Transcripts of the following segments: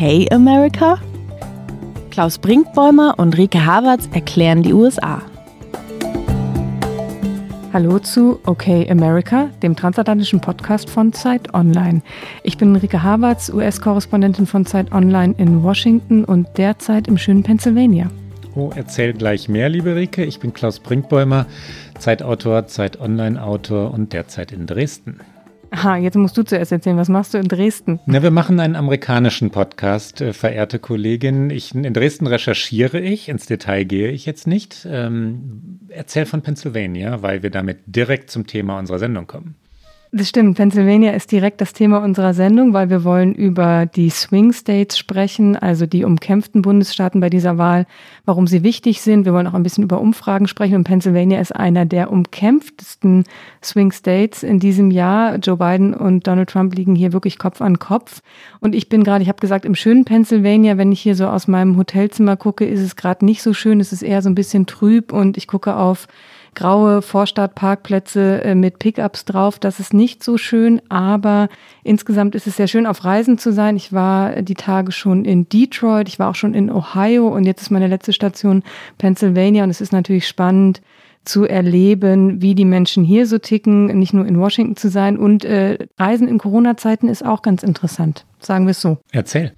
Okay America? Klaus Brinkbäumer und Rike Havertz erklären die USA. Hallo zu Okay America, dem transatlantischen Podcast von Zeit Online. Ich bin Rike Havertz, US-Korrespondentin von Zeit Online in Washington und derzeit im schönen Pennsylvania. Oh, erzähl gleich mehr, liebe Rike. Ich bin Klaus Brinkbäumer, Zeitautor, Zeit Online-Autor und derzeit in Dresden. Aha, jetzt musst du zuerst erzählen, was machst du in Dresden? Na, wir machen einen amerikanischen Podcast, äh, verehrte Kollegin. Ich, in Dresden recherchiere ich, ins Detail gehe ich jetzt nicht. Ähm, erzähl von Pennsylvania, weil wir damit direkt zum Thema unserer Sendung kommen. Das stimmt. Pennsylvania ist direkt das Thema unserer Sendung, weil wir wollen über die Swing States sprechen, also die umkämpften Bundesstaaten bei dieser Wahl, warum sie wichtig sind. Wir wollen auch ein bisschen über Umfragen sprechen und Pennsylvania ist einer der umkämpftesten Swing States in diesem Jahr. Joe Biden und Donald Trump liegen hier wirklich Kopf an Kopf. Und ich bin gerade, ich habe gesagt, im schönen Pennsylvania, wenn ich hier so aus meinem Hotelzimmer gucke, ist es gerade nicht so schön. Es ist eher so ein bisschen trüb und ich gucke auf graue Vorstadtparkplätze äh, mit Pickups drauf. Das ist nicht so schön, aber insgesamt ist es sehr schön, auf Reisen zu sein. Ich war die Tage schon in Detroit, ich war auch schon in Ohio und jetzt ist meine letzte Station Pennsylvania und es ist natürlich spannend zu erleben, wie die Menschen hier so ticken, nicht nur in Washington zu sein. Und äh, Reisen in Corona-Zeiten ist auch ganz interessant, sagen wir es so. Erzähl.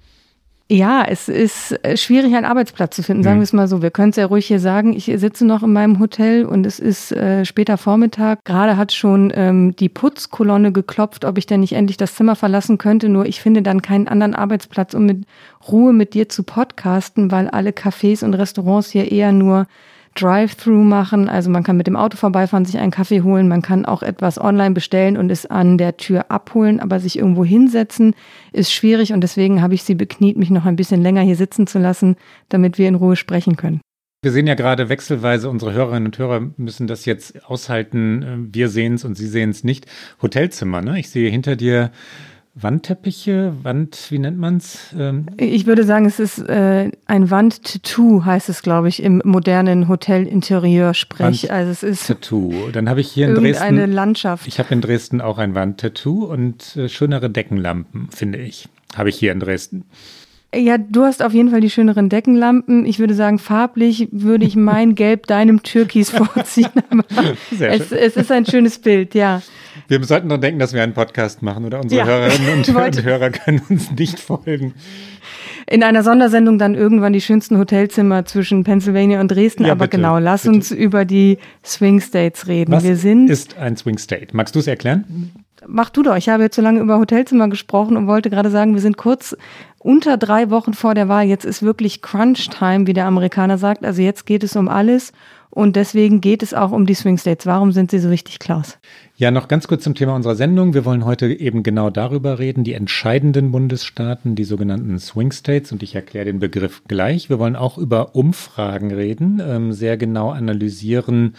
Ja, es ist äh, schwierig, einen Arbeitsplatz zu finden, sagen mhm. wir es mal so. Wir können es ja ruhig hier sagen. Ich sitze noch in meinem Hotel und es ist äh, später Vormittag. Gerade hat schon ähm, die Putzkolonne geklopft, ob ich denn nicht endlich das Zimmer verlassen könnte. Nur ich finde dann keinen anderen Arbeitsplatz, um mit Ruhe mit dir zu podcasten, weil alle Cafés und Restaurants hier eher nur Drive-Thru machen. Also man kann mit dem Auto vorbeifahren, sich einen Kaffee holen, man kann auch etwas online bestellen und es an der Tür abholen, aber sich irgendwo hinsetzen ist schwierig und deswegen habe ich sie bekniet, mich noch ein bisschen länger hier sitzen zu lassen, damit wir in Ruhe sprechen können. Wir sehen ja gerade wechselweise, unsere Hörerinnen und Hörer müssen das jetzt aushalten. Wir sehen es und sie sehen es nicht. Hotelzimmer, ne? Ich sehe hinter dir Wandteppiche, Wand, wie nennt man es? Ähm ich würde sagen, es ist äh, ein Wandtattoo, heißt es, glaube ich, im modernen Hotelinterieur-Sprech. Also es ist Tattoo. Dann habe ich hier in Dresden eine Landschaft. Ich habe in Dresden auch ein Wandtattoo und äh, schönere Deckenlampen, finde ich. Habe ich hier in Dresden. Ja, du hast auf jeden Fall die schöneren Deckenlampen. Ich würde sagen, farblich würde ich mein Gelb deinem Türkis vorziehen. Sehr es, es ist ein schönes Bild, ja. Wir sollten doch denken, dass wir einen Podcast machen oder unsere ja. Hörerinnen und, und Hörer können uns nicht folgen. In einer Sondersendung dann irgendwann die schönsten Hotelzimmer zwischen Pennsylvania und Dresden. Ja, Aber bitte, genau, lass bitte. uns über die Swing States reden. Was wir sind ist ein Swing State? Magst du es erklären? Mach du doch. Ich habe jetzt so lange über Hotelzimmer gesprochen und wollte gerade sagen, wir sind kurz unter drei Wochen vor der Wahl. Jetzt ist wirklich Crunch Time, wie der Amerikaner sagt. Also jetzt geht es um alles. Und deswegen geht es auch um die Swing States. Warum sind sie so wichtig, Klaus? Ja, noch ganz kurz zum Thema unserer Sendung. Wir wollen heute eben genau darüber reden, die entscheidenden Bundesstaaten, die sogenannten Swing States. Und ich erkläre den Begriff gleich. Wir wollen auch über Umfragen reden, ähm, sehr genau analysieren,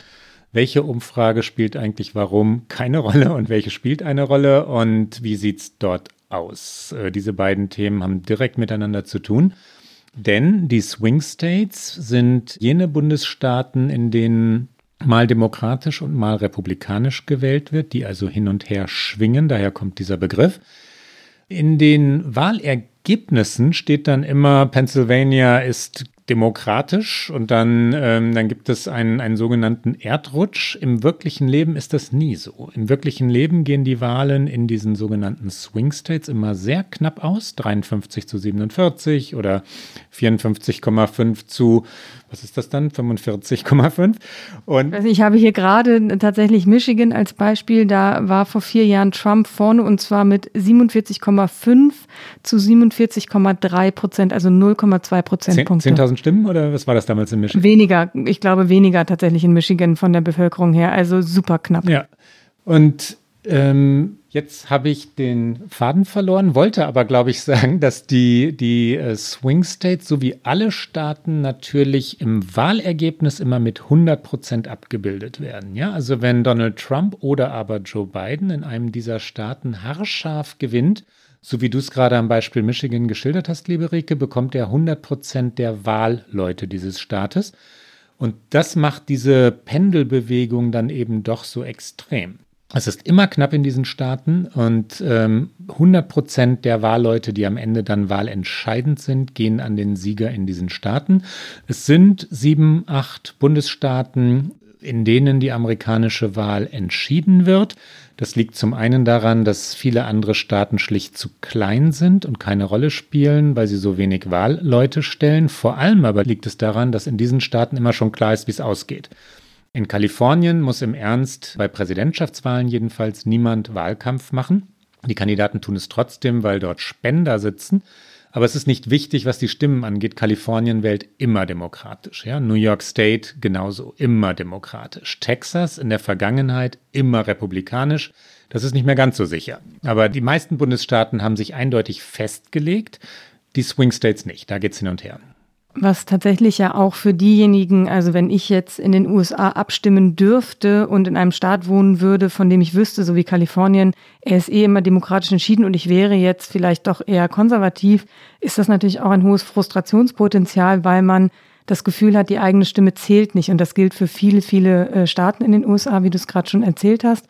welche Umfrage spielt eigentlich warum keine Rolle und welche spielt eine Rolle und wie sieht es dort aus. Äh, diese beiden Themen haben direkt miteinander zu tun. Denn die Swing States sind jene Bundesstaaten, in denen mal demokratisch und mal republikanisch gewählt wird, die also hin und her schwingen, daher kommt dieser Begriff. In den Wahlergebnissen steht dann immer, Pennsylvania ist demokratisch und dann, ähm, dann gibt es einen, einen sogenannten Erdrutsch. Im wirklichen Leben ist das nie so. Im wirklichen Leben gehen die Wahlen in diesen sogenannten Swing States immer sehr knapp aus, 53 zu 47 oder 54,5 zu was ist das dann? 45,5. Und also ich habe hier gerade tatsächlich Michigan als Beispiel. Da war vor vier Jahren Trump vorne und zwar mit 47,5 zu 47,3 Prozent, also 0,2 Prozentpunkte. 10.000 Stimmen oder was war das damals in Michigan? Weniger, ich glaube weniger tatsächlich in Michigan von der Bevölkerung her, also super knapp. Ja. Und ähm, Jetzt habe ich den Faden verloren, wollte aber, glaube ich, sagen, dass die, die äh, Swing States sowie alle Staaten natürlich im Wahlergebnis immer mit 100 Prozent abgebildet werden. Ja, also wenn Donald Trump oder aber Joe Biden in einem dieser Staaten haarscharf gewinnt, so wie du es gerade am Beispiel Michigan geschildert hast, liebe Rike, bekommt er 100 Prozent der Wahlleute dieses Staates. Und das macht diese Pendelbewegung dann eben doch so extrem. Es ist immer knapp in diesen Staaten und ähm, 100 Prozent der Wahlleute, die am Ende dann wahlentscheidend sind, gehen an den Sieger in diesen Staaten. Es sind sieben, acht Bundesstaaten, in denen die amerikanische Wahl entschieden wird. Das liegt zum einen daran, dass viele andere Staaten schlicht zu klein sind und keine Rolle spielen, weil sie so wenig Wahlleute stellen. Vor allem aber liegt es daran, dass in diesen Staaten immer schon klar ist, wie es ausgeht. In Kalifornien muss im Ernst, bei Präsidentschaftswahlen jedenfalls, niemand Wahlkampf machen. Die Kandidaten tun es trotzdem, weil dort Spender sitzen. Aber es ist nicht wichtig, was die Stimmen angeht. Kalifornien wählt immer demokratisch. Ja? New York State genauso, immer demokratisch. Texas in der Vergangenheit immer republikanisch. Das ist nicht mehr ganz so sicher. Aber die meisten Bundesstaaten haben sich eindeutig festgelegt, die Swing States nicht. Da geht es hin und her. Was tatsächlich ja auch für diejenigen, also wenn ich jetzt in den USA abstimmen dürfte und in einem Staat wohnen würde, von dem ich wüsste, so wie Kalifornien, er ist eh immer demokratisch entschieden und ich wäre jetzt vielleicht doch eher konservativ, ist das natürlich auch ein hohes Frustrationspotenzial, weil man das Gefühl hat, die eigene Stimme zählt nicht. Und das gilt für viele, viele äh, Staaten in den USA, wie du es gerade schon erzählt hast.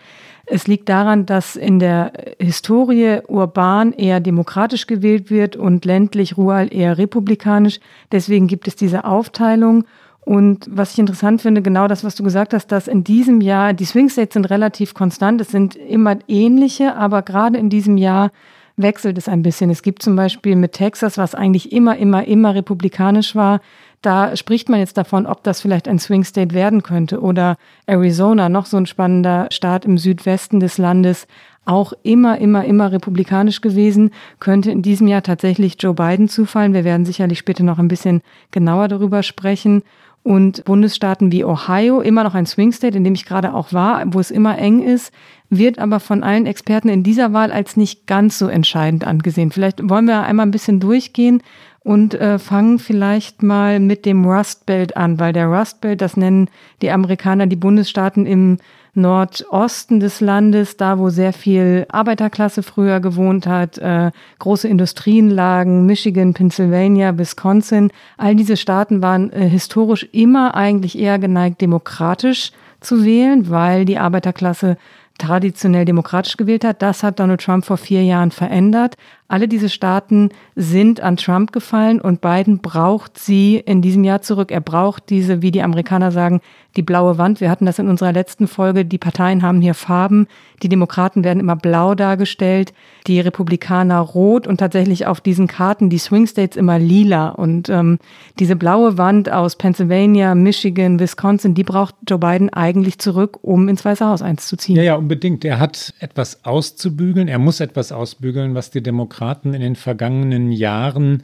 Es liegt daran, dass in der Historie urban eher demokratisch gewählt wird und ländlich rural eher republikanisch. Deswegen gibt es diese Aufteilung. Und was ich interessant finde, genau das, was du gesagt hast, dass in diesem Jahr, die Swing States sind relativ konstant, es sind immer ähnliche, aber gerade in diesem Jahr wechselt es ein bisschen. Es gibt zum Beispiel mit Texas, was eigentlich immer, immer, immer republikanisch war, da spricht man jetzt davon, ob das vielleicht ein Swing State werden könnte. Oder Arizona, noch so ein spannender Staat im Südwesten des Landes, auch immer, immer, immer republikanisch gewesen, könnte in diesem Jahr tatsächlich Joe Biden zufallen. Wir werden sicherlich später noch ein bisschen genauer darüber sprechen. Und Bundesstaaten wie Ohio, immer noch ein Swing State, in dem ich gerade auch war, wo es immer eng ist, wird aber von allen Experten in dieser Wahl als nicht ganz so entscheidend angesehen. Vielleicht wollen wir einmal ein bisschen durchgehen, und äh, fangen vielleicht mal mit dem Rust Belt an, weil der Rust Belt, das nennen die Amerikaner die Bundesstaaten im Nordosten des Landes, da wo sehr viel Arbeiterklasse früher gewohnt hat, äh, große Industrien lagen, Michigan, Pennsylvania, Wisconsin. All diese Staaten waren äh, historisch immer eigentlich eher geneigt, demokratisch zu wählen, weil die Arbeiterklasse traditionell demokratisch gewählt hat. Das hat Donald Trump vor vier Jahren verändert. Alle diese Staaten sind an Trump gefallen und Biden braucht sie in diesem Jahr zurück. Er braucht diese, wie die Amerikaner sagen, die blaue Wand. Wir hatten das in unserer letzten Folge. Die Parteien haben hier Farben. Die Demokraten werden immer blau dargestellt, die Republikaner rot und tatsächlich auf diesen Karten die Swing States immer lila. Und ähm, diese blaue Wand aus Pennsylvania, Michigan, Wisconsin, die braucht Joe Biden eigentlich zurück, um ins Weiße Haus einzuziehen. Ja, ja, unbedingt. Er hat etwas auszubügeln. Er muss etwas ausbügeln, was die Demokraten Demokraten in den vergangenen Jahren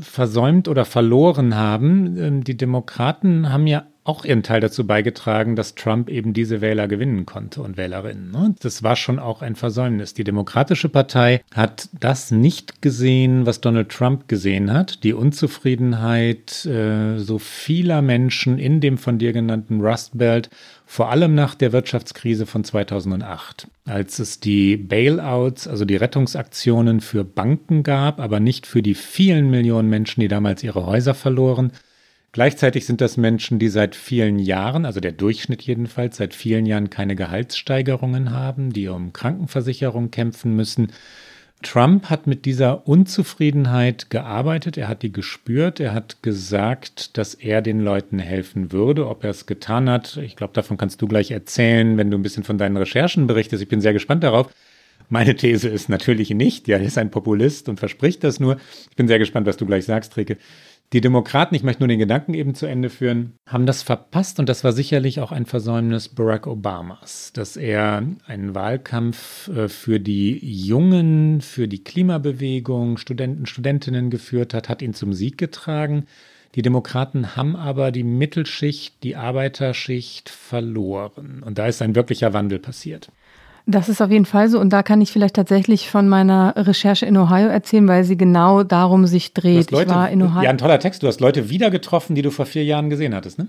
versäumt oder verloren haben. Ähm, die Demokraten haben ja auch ihren Teil dazu beigetragen, dass Trump eben diese Wähler gewinnen konnte und Wählerinnen. Ne? Das war schon auch ein Versäumnis. Die Demokratische Partei hat das nicht gesehen, was Donald Trump gesehen hat. Die Unzufriedenheit äh, so vieler Menschen in dem von dir genannten Rust Belt, vor allem nach der Wirtschaftskrise von 2008, als es die Bailouts, also die Rettungsaktionen für Banken gab, aber nicht für die vielen Millionen Menschen, die damals ihre Häuser verloren, Gleichzeitig sind das Menschen, die seit vielen Jahren, also der Durchschnitt jedenfalls, seit vielen Jahren keine Gehaltssteigerungen haben, die um Krankenversicherung kämpfen müssen. Trump hat mit dieser Unzufriedenheit gearbeitet, er hat die gespürt, er hat gesagt, dass er den Leuten helfen würde. Ob er es getan hat, ich glaube, davon kannst du gleich erzählen, wenn du ein bisschen von deinen Recherchen berichtest. Ich bin sehr gespannt darauf. Meine These ist natürlich nicht, ja, er ist ein Populist und verspricht das nur. Ich bin sehr gespannt, was du gleich sagst, Rike. Die Demokraten, ich möchte nur den Gedanken eben zu Ende führen, haben das verpasst und das war sicherlich auch ein Versäumnis Barack Obamas, dass er einen Wahlkampf äh, für die Jungen, für die Klimabewegung, Studenten, Studentinnen geführt hat, hat ihn zum Sieg getragen. Die Demokraten haben aber die Mittelschicht, die Arbeiterschicht verloren und da ist ein wirklicher Wandel passiert. Das ist auf jeden Fall so. Und da kann ich vielleicht tatsächlich von meiner Recherche in Ohio erzählen, weil sie genau darum sich dreht. Leute, ich war in Ohio. Ja, ein toller Text. Du hast Leute wieder getroffen, die du vor vier Jahren gesehen hattest, ne?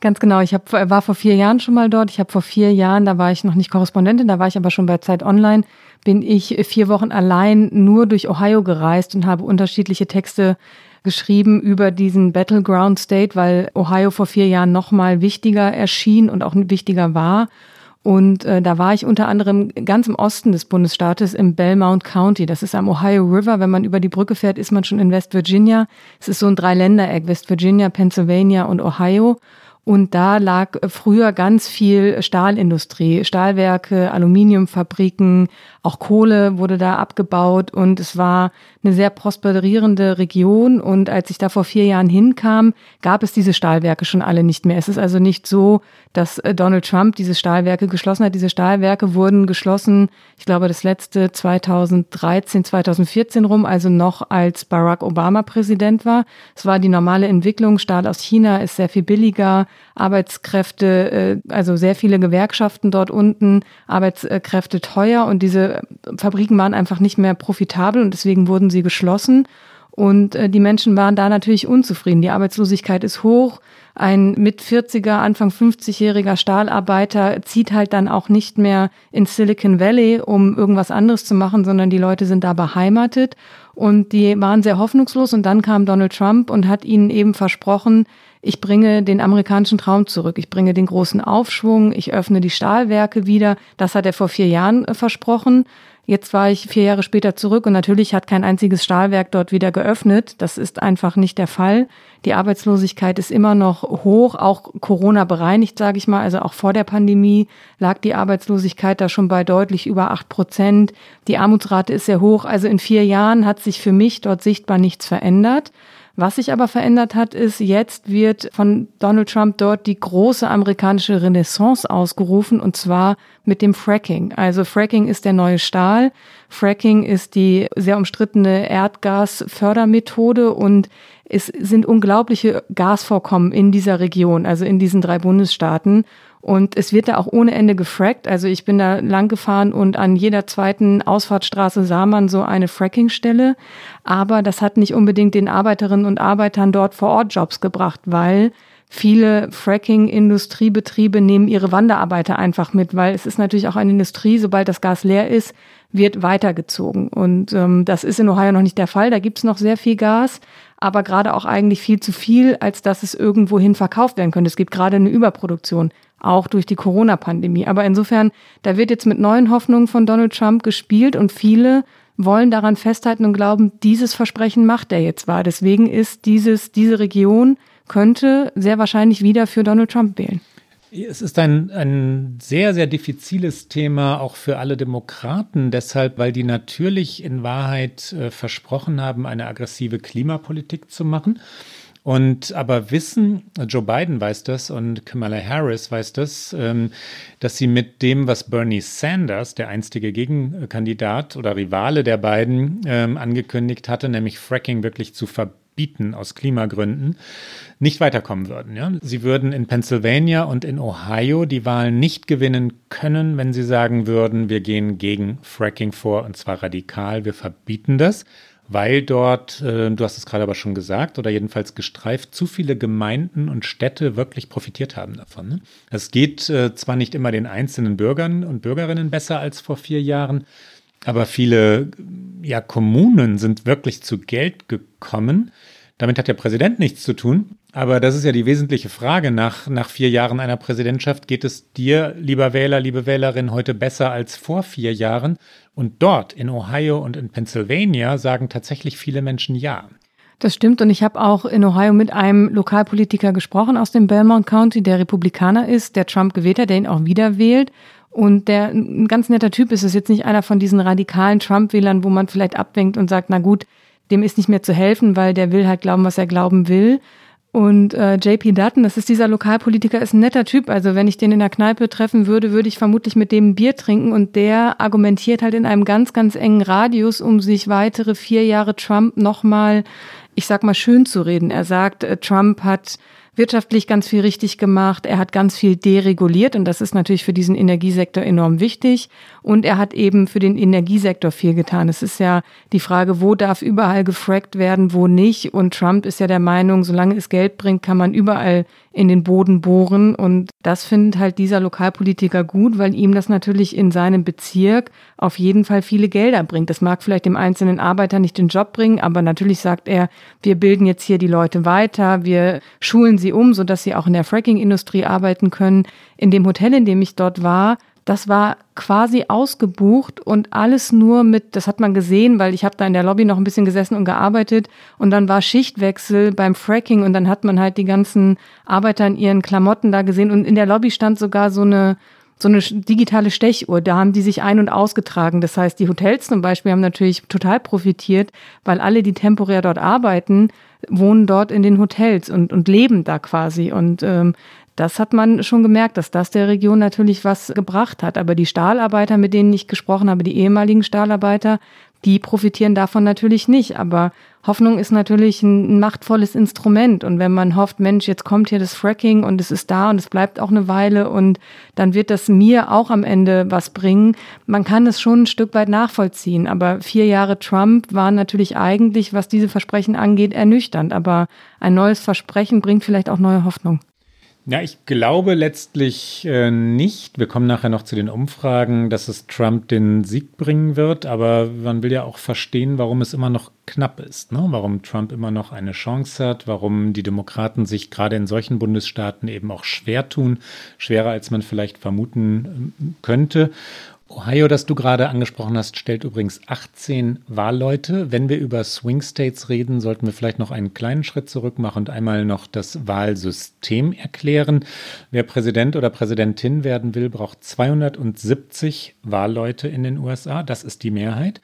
Ganz genau. Ich hab, war vor vier Jahren schon mal dort. Ich habe vor vier Jahren, da war ich noch nicht Korrespondentin, da war ich aber schon bei Zeit Online, bin ich vier Wochen allein nur durch Ohio gereist und habe unterschiedliche Texte geschrieben über diesen Battleground State, weil Ohio vor vier Jahren noch mal wichtiger erschien und auch wichtiger war. Und äh, da war ich unter anderem ganz im Osten des Bundesstaates im Belmont County. Das ist am Ohio River. Wenn man über die Brücke fährt, ist man schon in West Virginia. Es ist so ein Dreiländereck, West Virginia, Pennsylvania und Ohio. Und da lag früher ganz viel Stahlindustrie, Stahlwerke, Aluminiumfabriken, auch Kohle wurde da abgebaut und es war eine sehr prosperierende Region. Und als ich da vor vier Jahren hinkam, gab es diese Stahlwerke schon alle nicht mehr. Es ist also nicht so, dass äh, Donald Trump diese Stahlwerke geschlossen hat. Diese Stahlwerke wurden geschlossen, ich glaube, das letzte 2013, 2014 rum, also noch als Barack Obama Präsident war. Es war die normale Entwicklung. Stahl aus China ist sehr viel billiger. Arbeitskräfte, äh, also sehr viele Gewerkschaften dort unten, Arbeitskräfte teuer und diese Fabriken waren einfach nicht mehr profitabel und deswegen wurden sie geschlossen. Und äh, die Menschen waren da natürlich unzufrieden. Die Arbeitslosigkeit ist hoch. Ein mit 40er, Anfang 50-jähriger Stahlarbeiter zieht halt dann auch nicht mehr ins Silicon Valley, um irgendwas anderes zu machen, sondern die Leute sind da beheimatet. Und die waren sehr hoffnungslos. Und dann kam Donald Trump und hat ihnen eben versprochen, ich bringe den amerikanischen Traum zurück, ich bringe den großen Aufschwung, ich öffne die Stahlwerke wieder. Das hat er vor vier Jahren äh, versprochen. Jetzt war ich vier Jahre später zurück und natürlich hat kein einziges Stahlwerk dort wieder geöffnet. Das ist einfach nicht der Fall. Die Arbeitslosigkeit ist immer noch hoch, auch Corona bereinigt, sage ich mal. Also auch vor der Pandemie lag die Arbeitslosigkeit da schon bei deutlich über acht Prozent. Die Armutsrate ist sehr hoch. Also in vier Jahren hat sich für mich dort sichtbar nichts verändert. Was sich aber verändert hat, ist, jetzt wird von Donald Trump dort die große amerikanische Renaissance ausgerufen und zwar mit dem Fracking. Also Fracking ist der neue Stahl. Fracking ist die sehr umstrittene Erdgasfördermethode und es sind unglaubliche Gasvorkommen in dieser Region, also in diesen drei Bundesstaaten. Und es wird da auch ohne Ende gefrackt. Also ich bin da lang gefahren und an jeder zweiten Ausfahrtsstraße sah man so eine Frackingstelle. Aber das hat nicht unbedingt den Arbeiterinnen und Arbeitern dort vor Ort Jobs gebracht, weil viele Fracking-Industriebetriebe nehmen ihre Wanderarbeiter einfach mit, weil es ist natürlich auch eine Industrie, sobald das Gas leer ist, wird weitergezogen. Und ähm, das ist in Ohio noch nicht der Fall. Da gibt's noch sehr viel Gas, aber gerade auch eigentlich viel zu viel, als dass es irgendwohin verkauft werden könnte. Es gibt gerade eine Überproduktion auch durch die Corona-Pandemie. Aber insofern, da wird jetzt mit neuen Hoffnungen von Donald Trump gespielt und viele wollen daran festhalten und glauben, dieses Versprechen macht er jetzt wahr. Deswegen ist dieses, diese Region könnte sehr wahrscheinlich wieder für Donald Trump wählen. Es ist ein, ein sehr, sehr diffiziles Thema auch für alle Demokraten, deshalb, weil die natürlich in Wahrheit äh, versprochen haben, eine aggressive Klimapolitik zu machen. Und aber wissen, Joe Biden weiß das und Kamala Harris weiß das, ähm, dass sie mit dem, was Bernie Sanders, der einstige Gegenkandidat oder Rivale der beiden, ähm, angekündigt hatte, nämlich Fracking wirklich zu verbieten aus Klimagründen, nicht weiterkommen würden. Ja? Sie würden in Pennsylvania und in Ohio die Wahlen nicht gewinnen können, wenn sie sagen würden, wir gehen gegen Fracking vor und zwar radikal, wir verbieten das weil dort, äh, du hast es gerade aber schon gesagt, oder jedenfalls gestreift, zu viele Gemeinden und Städte wirklich profitiert haben davon. Ne? Es geht äh, zwar nicht immer den einzelnen Bürgern und Bürgerinnen besser als vor vier Jahren, aber viele ja, Kommunen sind wirklich zu Geld gekommen. Damit hat der Präsident nichts zu tun. Aber das ist ja die wesentliche Frage. Nach, nach vier Jahren einer Präsidentschaft geht es dir, lieber Wähler, liebe Wählerin, heute besser als vor vier Jahren. Und dort in Ohio und in Pennsylvania sagen tatsächlich viele Menschen ja. Das stimmt und ich habe auch in Ohio mit einem Lokalpolitiker gesprochen aus dem Belmont County, der Republikaner ist, der Trump gewählt hat, der ihn auch wieder wählt. Und der ein ganz netter Typ ist, ist jetzt nicht einer von diesen radikalen Trump-Wählern, wo man vielleicht abwinkt und sagt, na gut, dem ist nicht mehr zu helfen, weil der will halt glauben, was er glauben will. Und äh, JP Dutton, das ist dieser Lokalpolitiker, ist ein netter Typ. Also wenn ich den in der Kneipe treffen würde, würde ich vermutlich mit dem Bier trinken. Und der argumentiert halt in einem ganz, ganz engen Radius, um sich weitere vier Jahre Trump nochmal, ich sag mal, schön zu reden. Er sagt, äh, Trump hat wirtschaftlich ganz viel richtig gemacht. Er hat ganz viel dereguliert und das ist natürlich für diesen Energiesektor enorm wichtig. Und er hat eben für den Energiesektor viel getan. Es ist ja die Frage, wo darf überall gefrackt werden, wo nicht. Und Trump ist ja der Meinung, solange es Geld bringt, kann man überall in den Boden bohren. Und das findet halt dieser Lokalpolitiker gut, weil ihm das natürlich in seinem Bezirk auf jeden Fall viele Gelder bringt. Das mag vielleicht dem einzelnen Arbeiter nicht den Job bringen, aber natürlich sagt er, wir bilden jetzt hier die Leute weiter, wir schulen sie um, sodass sie auch in der Fracking-Industrie arbeiten können. In dem Hotel, in dem ich dort war, das war quasi ausgebucht und alles nur mit, das hat man gesehen, weil ich habe da in der Lobby noch ein bisschen gesessen und gearbeitet und dann war Schichtwechsel beim Fracking und dann hat man halt die ganzen Arbeiter in ihren Klamotten da gesehen und in der Lobby stand sogar so eine so eine digitale Stechuhr, da haben die sich ein- und ausgetragen. Das heißt, die Hotels zum Beispiel haben natürlich total profitiert, weil alle, die temporär dort arbeiten, wohnen dort in den Hotels und, und leben da quasi. Und ähm, das hat man schon gemerkt, dass das der Region natürlich was gebracht hat. Aber die Stahlarbeiter, mit denen ich gesprochen habe, die ehemaligen Stahlarbeiter, die profitieren davon natürlich nicht. Aber Hoffnung ist natürlich ein, machtvolles Instrument. Und wenn man hofft, Mensch, jetzt kommt hier das Fracking und es ist da und es bleibt auch eine Weile und dann wird das mir auch am Ende was bringen, man kann es schon ein Stück weit nachvollziehen. Aber vier Jahre Trump waren natürlich eigentlich, was diese Versprechen angeht, ernüchternd. Aber ein neues Versprechen bringt vielleicht auch neue Hoffnung. Ja, ich glaube letztlich äh, nicht. Wir kommen nachher noch zu den Umfragen, dass es Trump den Sieg bringen wird, aber man will ja auch verstehen, warum es immer noch knapp ist, ne? warum Trump immer noch eine Chance hat, warum die Demokraten sich gerade in solchen Bundesstaaten eben auch schwer tun, schwerer als man vielleicht vermuten ähm, könnte. Ohio, das du gerade angesprochen hast, stellt übrigens 18 Wahlleute. Wenn wir über Swing States reden, sollten wir vielleicht noch einen kleinen Schritt zurück machen und einmal noch das Wahlsystem erklären. Wer Präsident oder Präsidentin werden will, braucht 270 Wahlleute in den USA. Das ist die Mehrheit.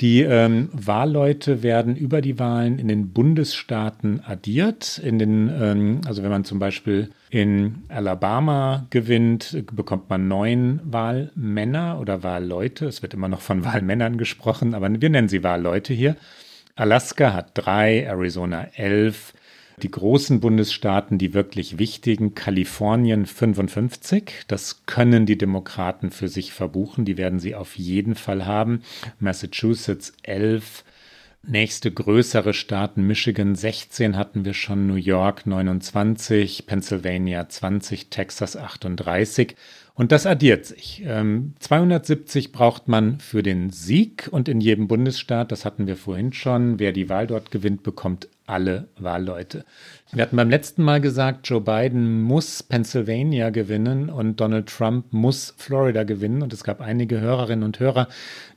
Die ähm, Wahlleute werden über die Wahlen in den Bundesstaaten addiert. In den, ähm, also wenn man zum Beispiel in Alabama gewinnt, bekommt man neun Wahlmänner oder Wahlleute. Es wird immer noch von Wahlmännern gesprochen, aber wir nennen sie Wahlleute hier. Alaska hat drei, Arizona elf, die großen Bundesstaaten, die wirklich wichtigen, Kalifornien 55, das können die Demokraten für sich verbuchen, die werden sie auf jeden Fall haben. Massachusetts 11, nächste größere Staaten, Michigan 16 hatten wir schon, New York 29, Pennsylvania 20, Texas 38. Und das addiert sich. Ähm, 270 braucht man für den Sieg und in jedem Bundesstaat, das hatten wir vorhin schon, wer die Wahl dort gewinnt, bekommt alle Wahlleute. Wir hatten beim letzten Mal gesagt, Joe Biden muss Pennsylvania gewinnen und Donald Trump muss Florida gewinnen. Und es gab einige Hörerinnen und Hörer,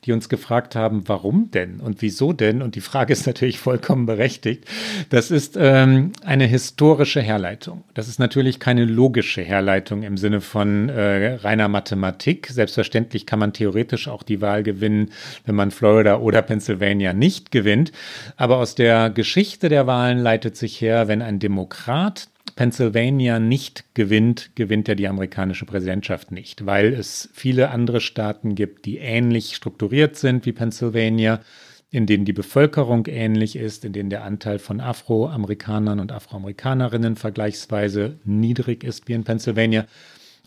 die uns gefragt haben, warum denn und wieso denn? Und die Frage ist natürlich vollkommen berechtigt. Das ist ähm, eine historische Herleitung. Das ist natürlich keine logische Herleitung im Sinne von äh, reiner Mathematik. Selbstverständlich kann man theoretisch auch die Wahl gewinnen, wenn man Florida oder Pennsylvania nicht gewinnt. Aber aus der Geschichte der Wahlen leitet sich her, wenn ein Demokrat Pennsylvania nicht gewinnt, gewinnt er die amerikanische Präsidentschaft nicht, weil es viele andere Staaten gibt, die ähnlich strukturiert sind wie Pennsylvania, in denen die Bevölkerung ähnlich ist, in denen der Anteil von Afroamerikanern und Afroamerikanerinnen vergleichsweise niedrig ist wie in Pennsylvania.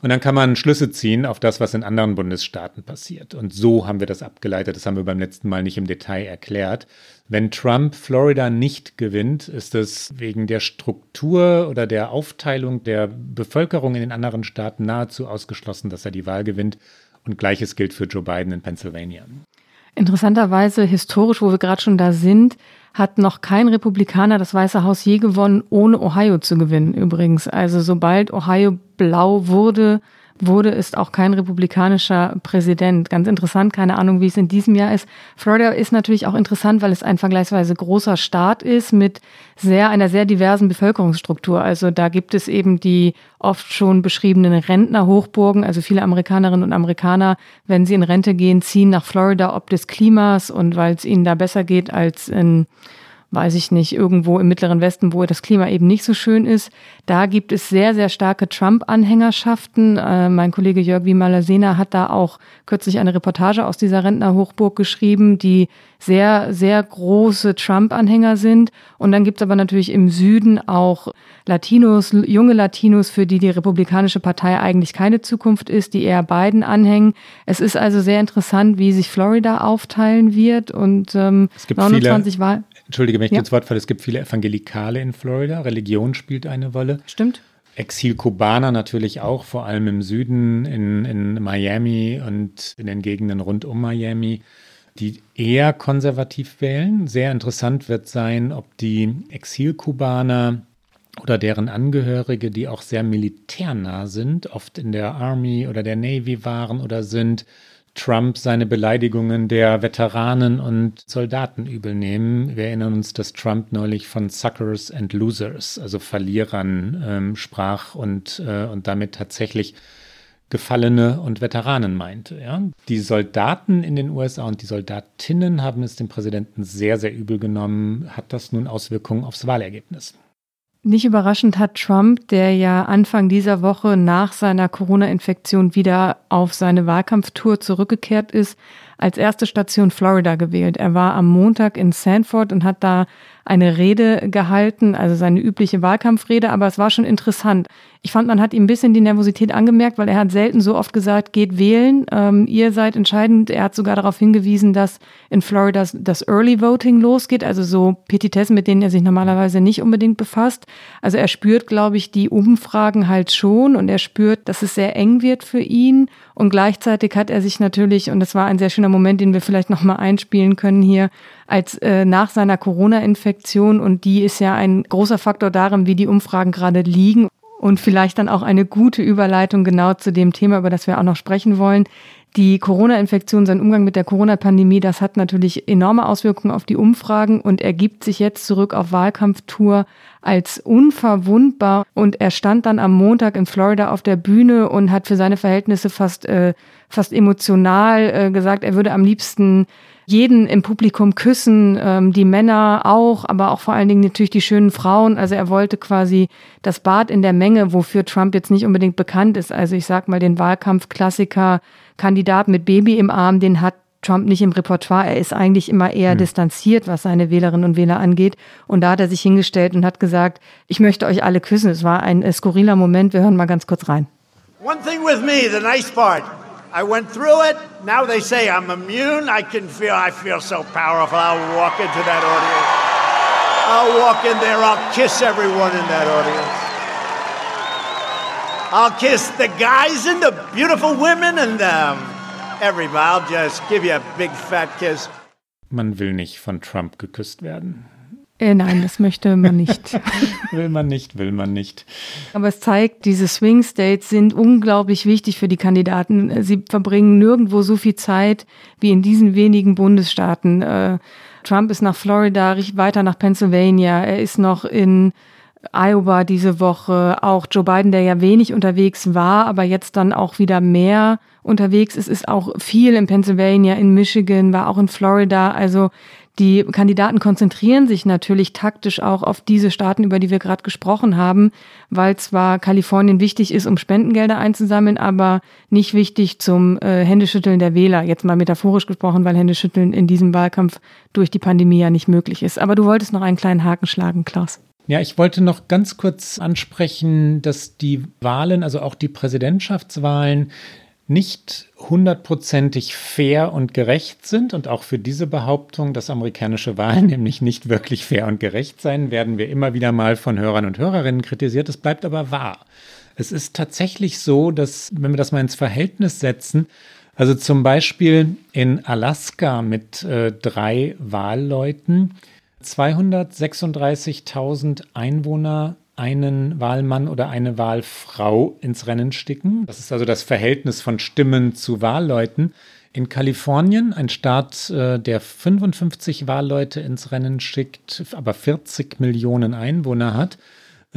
Und dann kann man Schlüsse ziehen auf das, was in anderen Bundesstaaten passiert. Und so haben wir das abgeleitet. Das haben wir beim letzten Mal nicht im Detail erklärt. Wenn Trump Florida nicht gewinnt, ist es wegen der Struktur oder der Aufteilung der Bevölkerung in den anderen Staaten nahezu ausgeschlossen, dass er die Wahl gewinnt. Und gleiches gilt für Joe Biden in Pennsylvania. Interessanterweise, historisch, wo wir gerade schon da sind, hat noch kein Republikaner das Weiße Haus je gewonnen, ohne Ohio zu gewinnen übrigens. Also sobald Ohio blau wurde, wurde, ist auch kein republikanischer Präsident. Ganz interessant, keine Ahnung, wie es in diesem Jahr ist. Florida ist natürlich auch interessant, weil es ein vergleichsweise großer Staat ist mit sehr, einer sehr diversen Bevölkerungsstruktur. Also da gibt es eben die oft schon beschriebenen Rentnerhochburgen. Also viele Amerikanerinnen und Amerikaner, wenn sie in Rente gehen, ziehen nach Florida ob des Klimas und weil es ihnen da besser geht als in weiß ich nicht, irgendwo im Mittleren Westen, wo das Klima eben nicht so schön ist. Da gibt es sehr, sehr starke Trump-Anhängerschaften. Äh, mein Kollege Jörg Wimalasena hat da auch kürzlich eine Reportage aus dieser Rentnerhochburg geschrieben, die sehr, sehr große Trump-Anhänger sind. Und dann gibt es aber natürlich im Süden auch Latinos, junge Latinos, für die die Republikanische Partei eigentlich keine Zukunft ist, die eher Biden anhängen. Es ist also sehr interessant, wie sich Florida aufteilen wird. Und ähm, es gibt 29 Wahlen. Entschuldige, wenn ich ja. ins Wort falle, es gibt viele Evangelikale in Florida. Religion spielt eine Rolle. Stimmt. Exil-Kubaner natürlich auch, vor allem im Süden, in, in Miami und in den Gegenden rund um Miami, die eher konservativ wählen. Sehr interessant wird sein, ob die Exil-Kubaner oder deren Angehörige, die auch sehr militärnah sind, oft in der Army oder der Navy waren oder sind, Trump seine Beleidigungen der Veteranen und Soldaten übel nehmen. Wir erinnern uns, dass Trump neulich von Suckers and Losers, also Verlierern, ähm, sprach und, äh, und damit tatsächlich Gefallene und Veteranen meinte. Ja? Die Soldaten in den USA und die Soldatinnen haben es dem Präsidenten sehr, sehr übel genommen. Hat das nun Auswirkungen aufs Wahlergebnis? Nicht überraschend hat Trump, der ja Anfang dieser Woche nach seiner Corona-Infektion wieder auf seine Wahlkampftour zurückgekehrt ist, als erste Station Florida gewählt. Er war am Montag in Sanford und hat da eine Rede gehalten, also seine übliche Wahlkampfrede, aber es war schon interessant. Ich fand, man hat ihm ein bisschen die Nervosität angemerkt, weil er hat selten so oft gesagt, geht wählen, ähm, ihr seid entscheidend. Er hat sogar darauf hingewiesen, dass in Florida das Early Voting losgeht, also so Petitessen, mit denen er sich normalerweise nicht unbedingt befasst. Also er spürt, glaube ich, die Umfragen halt schon und er spürt, dass es sehr eng wird für ihn. Und gleichzeitig hat er sich natürlich, und das war ein sehr schöner Moment, den wir vielleicht nochmal einspielen können hier, als äh, nach seiner Corona-Infektion, und die ist ja ein großer Faktor darin, wie die Umfragen gerade liegen und vielleicht dann auch eine gute Überleitung genau zu dem Thema, über das wir auch noch sprechen wollen. Die Corona-Infektion, sein Umgang mit der Corona-Pandemie, das hat natürlich enorme Auswirkungen auf die Umfragen und er gibt sich jetzt zurück auf Wahlkampftour als unverwundbar. Und er stand dann am Montag in Florida auf der Bühne und hat für seine Verhältnisse fast, äh, fast emotional äh, gesagt, er würde am liebsten jeden im Publikum küssen, ähm, die Männer auch, aber auch vor allen Dingen natürlich die schönen Frauen. Also er wollte quasi das Bad in der Menge, wofür Trump jetzt nicht unbedingt bekannt ist. Also ich sag mal den Wahlkampfklassiker Kandidat mit Baby im Arm, den hat Trump nicht im Repertoire. Er ist eigentlich immer eher hm. distanziert, was seine Wählerinnen und Wähler angeht. Und da hat er sich hingestellt und hat gesagt, ich möchte euch alle küssen. Es war ein äh, skurriler Moment. Wir hören mal ganz kurz rein. One thing with me, the nice part. I went through it. Now they say I'm immune. I can feel, I feel so powerful. I'll walk into that audience. I'll walk in there. I'll kiss everyone in that audience. I'll kiss the guys and the beautiful women and them. Everybody. I'll just give you a big fat kiss. Man will nicht von Trump geküsst werden. Äh, nein, das möchte man nicht. will man nicht, will man nicht. Aber es zeigt, diese Swing States sind unglaublich wichtig für die Kandidaten. Sie verbringen nirgendwo so viel Zeit wie in diesen wenigen Bundesstaaten. Äh, Trump ist nach Florida, weiter nach Pennsylvania. Er ist noch in Iowa diese Woche. Auch Joe Biden, der ja wenig unterwegs war, aber jetzt dann auch wieder mehr unterwegs ist, ist auch viel in Pennsylvania, in Michigan, war auch in Florida. Also die Kandidaten konzentrieren sich natürlich taktisch auch auf diese Staaten, über die wir gerade gesprochen haben, weil zwar Kalifornien wichtig ist, um Spendengelder einzusammeln, aber nicht wichtig zum äh, Händeschütteln der Wähler. Jetzt mal metaphorisch gesprochen, weil Händeschütteln in diesem Wahlkampf durch die Pandemie ja nicht möglich ist. Aber du wolltest noch einen kleinen Haken schlagen, Klaus. Ja, ich wollte noch ganz kurz ansprechen, dass die Wahlen, also auch die Präsidentschaftswahlen, nicht hundertprozentig fair und gerecht sind. Und auch für diese Behauptung, dass amerikanische Wahlen nämlich nicht wirklich fair und gerecht sein, werden wir immer wieder mal von Hörern und Hörerinnen kritisiert. Es bleibt aber wahr. Es ist tatsächlich so, dass, wenn wir das mal ins Verhältnis setzen, also zum Beispiel in Alaska mit äh, drei Wahlleuten, 236.000 Einwohner einen Wahlmann oder eine Wahlfrau ins Rennen sticken. Das ist also das Verhältnis von Stimmen zu Wahlleuten. In Kalifornien, ein Staat, äh, der 55 Wahlleute ins Rennen schickt, aber 40 Millionen Einwohner hat,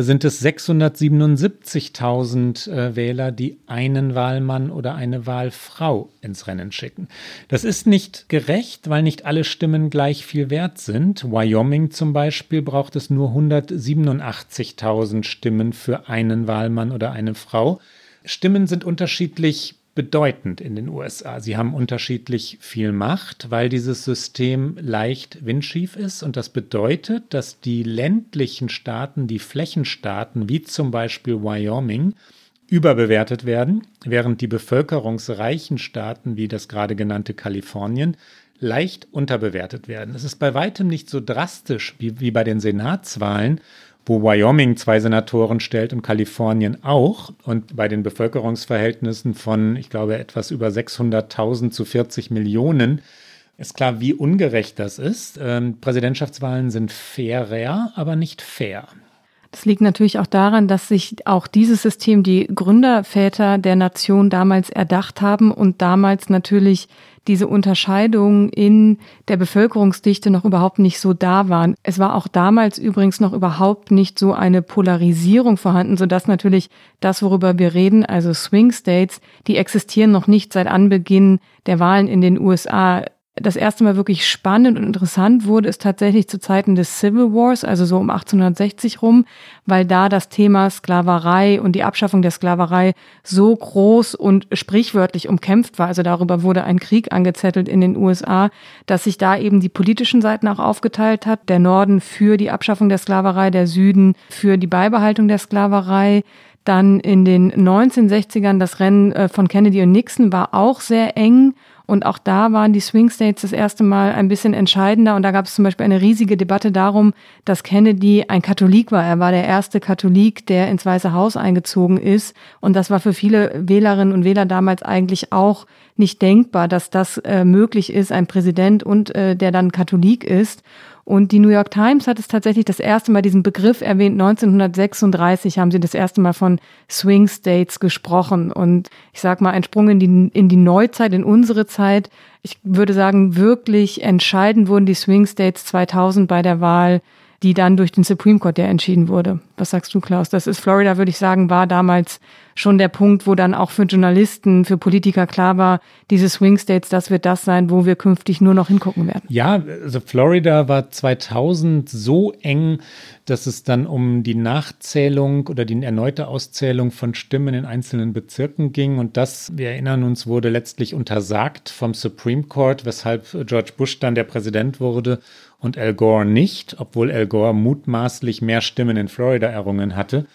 sind es 677.000 äh, Wähler, die einen Wahlmann oder eine Wahlfrau ins Rennen schicken. Das ist nicht gerecht, weil nicht alle Stimmen gleich viel wert sind. Wyoming zum Beispiel braucht es nur 187.000 Stimmen für einen Wahlmann oder eine Frau. Stimmen sind unterschiedlich bedeutend in den USA. Sie haben unterschiedlich viel Macht, weil dieses System leicht windschief ist. Und das bedeutet, dass die ländlichen Staaten, die Flächenstaaten, wie zum Beispiel Wyoming, überbewertet werden, während die bevölkerungsreichen Staaten, wie das gerade genannte Kalifornien, leicht unterbewertet werden. Es ist bei weitem nicht so drastisch wie, wie bei den Senatswahlen, wo Wyoming zwei Senatoren stellt und Kalifornien auch. Und bei den Bevölkerungsverhältnissen von, ich glaube, etwas über 600.000 zu 40 Millionen ist klar, wie ungerecht das ist. Ähm, Präsidentschaftswahlen sind fairer, aber nicht fair. Das liegt natürlich auch daran, dass sich auch dieses System die Gründerväter der Nation damals erdacht haben und damals natürlich diese Unterscheidungen in der Bevölkerungsdichte noch überhaupt nicht so da waren. Es war auch damals übrigens noch überhaupt nicht so eine Polarisierung vorhanden, sodass natürlich das, worüber wir reden, also Swing States, die existieren noch nicht seit Anbeginn der Wahlen in den USA das erste Mal wirklich spannend und interessant wurde, ist tatsächlich zu Zeiten des Civil Wars, also so um 1860 rum, weil da das Thema Sklaverei und die Abschaffung der Sklaverei so groß und sprichwörtlich umkämpft war. Also darüber wurde ein Krieg angezettelt in den USA, dass sich da eben die politischen Seiten auch aufgeteilt hat. Der Norden für die Abschaffung der Sklaverei, der Süden für die Beibehaltung der Sklaverei. Dann in den 1960ern das Rennen äh, von Kennedy und Nixon war auch sehr eng und auch da waren die Swing States das erste Mal ein bisschen entscheidender. Und da gab es zum Beispiel eine riesige Debatte darum, dass Kennedy ein Katholik war. Er war der erste Katholik, der ins Weiße Haus eingezogen ist. Und das war für viele Wählerinnen und Wähler damals eigentlich auch nicht denkbar, dass das äh, möglich ist, ein Präsident und äh, der dann Katholik ist. Und die New York Times hat es tatsächlich das erste Mal diesen Begriff erwähnt. 1936 haben sie das erste Mal von Swing States gesprochen. Und ich sag mal, ein Sprung in die, in die Neuzeit, in unsere Zeit. Ich würde sagen, wirklich entscheidend wurden die Swing States 2000 bei der Wahl die dann durch den Supreme Court ja entschieden wurde. Was sagst du, Klaus? Das ist Florida, würde ich sagen, war damals schon der Punkt, wo dann auch für Journalisten, für Politiker klar war, diese Swing States, das wird das sein, wo wir künftig nur noch hingucken werden. Ja, also Florida war 2000 so eng, dass es dann um die Nachzählung oder die erneute Auszählung von Stimmen in einzelnen Bezirken ging. Und das, wir erinnern uns, wurde letztlich untersagt vom Supreme Court, weshalb George Bush dann der Präsident wurde und Al Gore nicht, obwohl Al Gore mutmaßlich mehr Stimmen in Florida errungen hatte.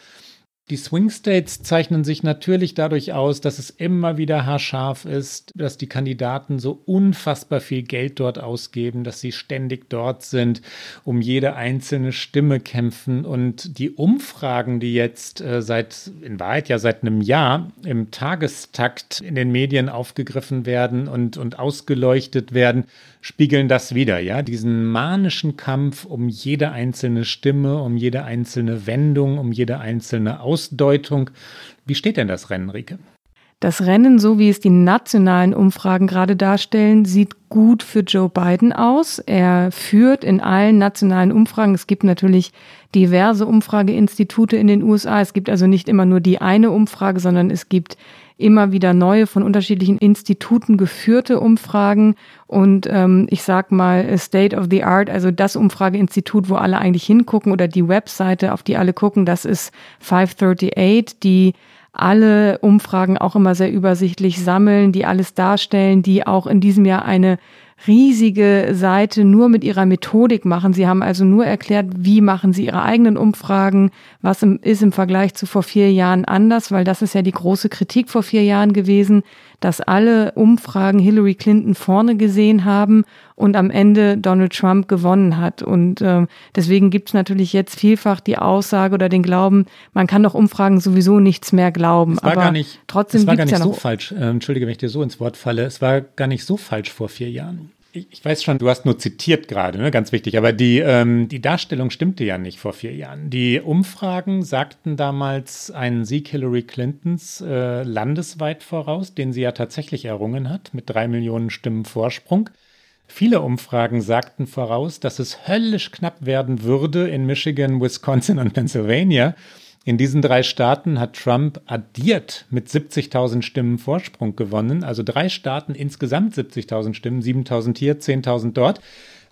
Die Swing States zeichnen sich natürlich dadurch aus, dass es immer wieder haarscharf ist, dass die Kandidaten so unfassbar viel Geld dort ausgeben, dass sie ständig dort sind, um jede einzelne Stimme kämpfen. Und die Umfragen, die jetzt äh, seit, in Wahrheit ja seit einem Jahr im Tagestakt in den Medien aufgegriffen werden und, und ausgeleuchtet werden, spiegeln das wieder, ja, diesen manischen Kampf um jede einzelne Stimme, um jede einzelne Wendung, um jede einzelne Ausdeutung. Wie steht denn das Rennen, Rike? Das Rennen, so wie es die nationalen Umfragen gerade darstellen, sieht gut für Joe Biden aus. Er führt in allen nationalen Umfragen. Es gibt natürlich diverse Umfrageinstitute in den USA. Es gibt also nicht immer nur die eine Umfrage, sondern es gibt immer wieder neue von unterschiedlichen Instituten geführte Umfragen. Und ähm, ich sag mal State of the Art, also das Umfrageinstitut, wo alle eigentlich hingucken oder die Webseite, auf die alle gucken, das ist 538, die alle Umfragen auch immer sehr übersichtlich sammeln, die alles darstellen, die auch in diesem Jahr eine riesige Seite nur mit ihrer Methodik machen. Sie haben also nur erklärt, wie machen sie ihre eigenen Umfragen, was ist im Vergleich zu vor vier Jahren anders, weil das ist ja die große Kritik vor vier Jahren gewesen, dass alle Umfragen Hillary Clinton vorne gesehen haben und am Ende Donald Trump gewonnen hat. Und äh, deswegen gibt es natürlich jetzt vielfach die Aussage oder den Glauben, man kann doch Umfragen sowieso nichts mehr glauben. Es war Aber gar nicht, trotzdem es war gar nicht ja so falsch. Äh, Entschuldige, wenn ich dir so ins Wort falle. Es war gar nicht so falsch vor vier Jahren. Ich weiß schon, du hast nur zitiert gerade, ne? ganz wichtig, aber die, ähm, die Darstellung stimmte ja nicht vor vier Jahren. Die Umfragen sagten damals einen Sieg Hillary Clintons äh, landesweit voraus, den sie ja tatsächlich errungen hat, mit drei Millionen Stimmen Vorsprung. Viele Umfragen sagten voraus, dass es höllisch knapp werden würde in Michigan, Wisconsin und Pennsylvania. In diesen drei Staaten hat Trump addiert mit 70.000 Stimmen Vorsprung gewonnen. Also drei Staaten insgesamt 70.000 Stimmen, 7.000 hier, 10.000 dort.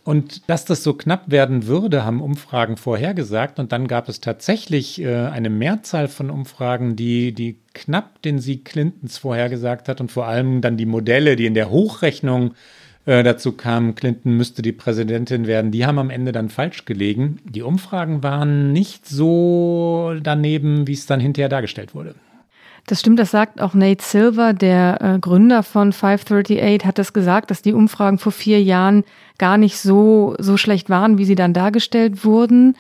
Und dass das so knapp werden würde, haben Umfragen vorhergesagt. Und dann gab es tatsächlich äh, eine Mehrzahl von Umfragen, die, die knapp den Sieg Clintons vorhergesagt hat. Und vor allem dann die Modelle, die in der Hochrechnung äh, dazu kam, Clinton müsste die Präsidentin werden. Die haben am Ende dann falsch gelegen. Die Umfragen waren nicht so daneben, wie es dann hinterher dargestellt wurde. Das stimmt, das sagt auch Nate Silver, der äh, Gründer von 538, hat das gesagt, dass die Umfragen vor vier Jahren gar nicht so, so schlecht waren, wie sie dann dargestellt wurden.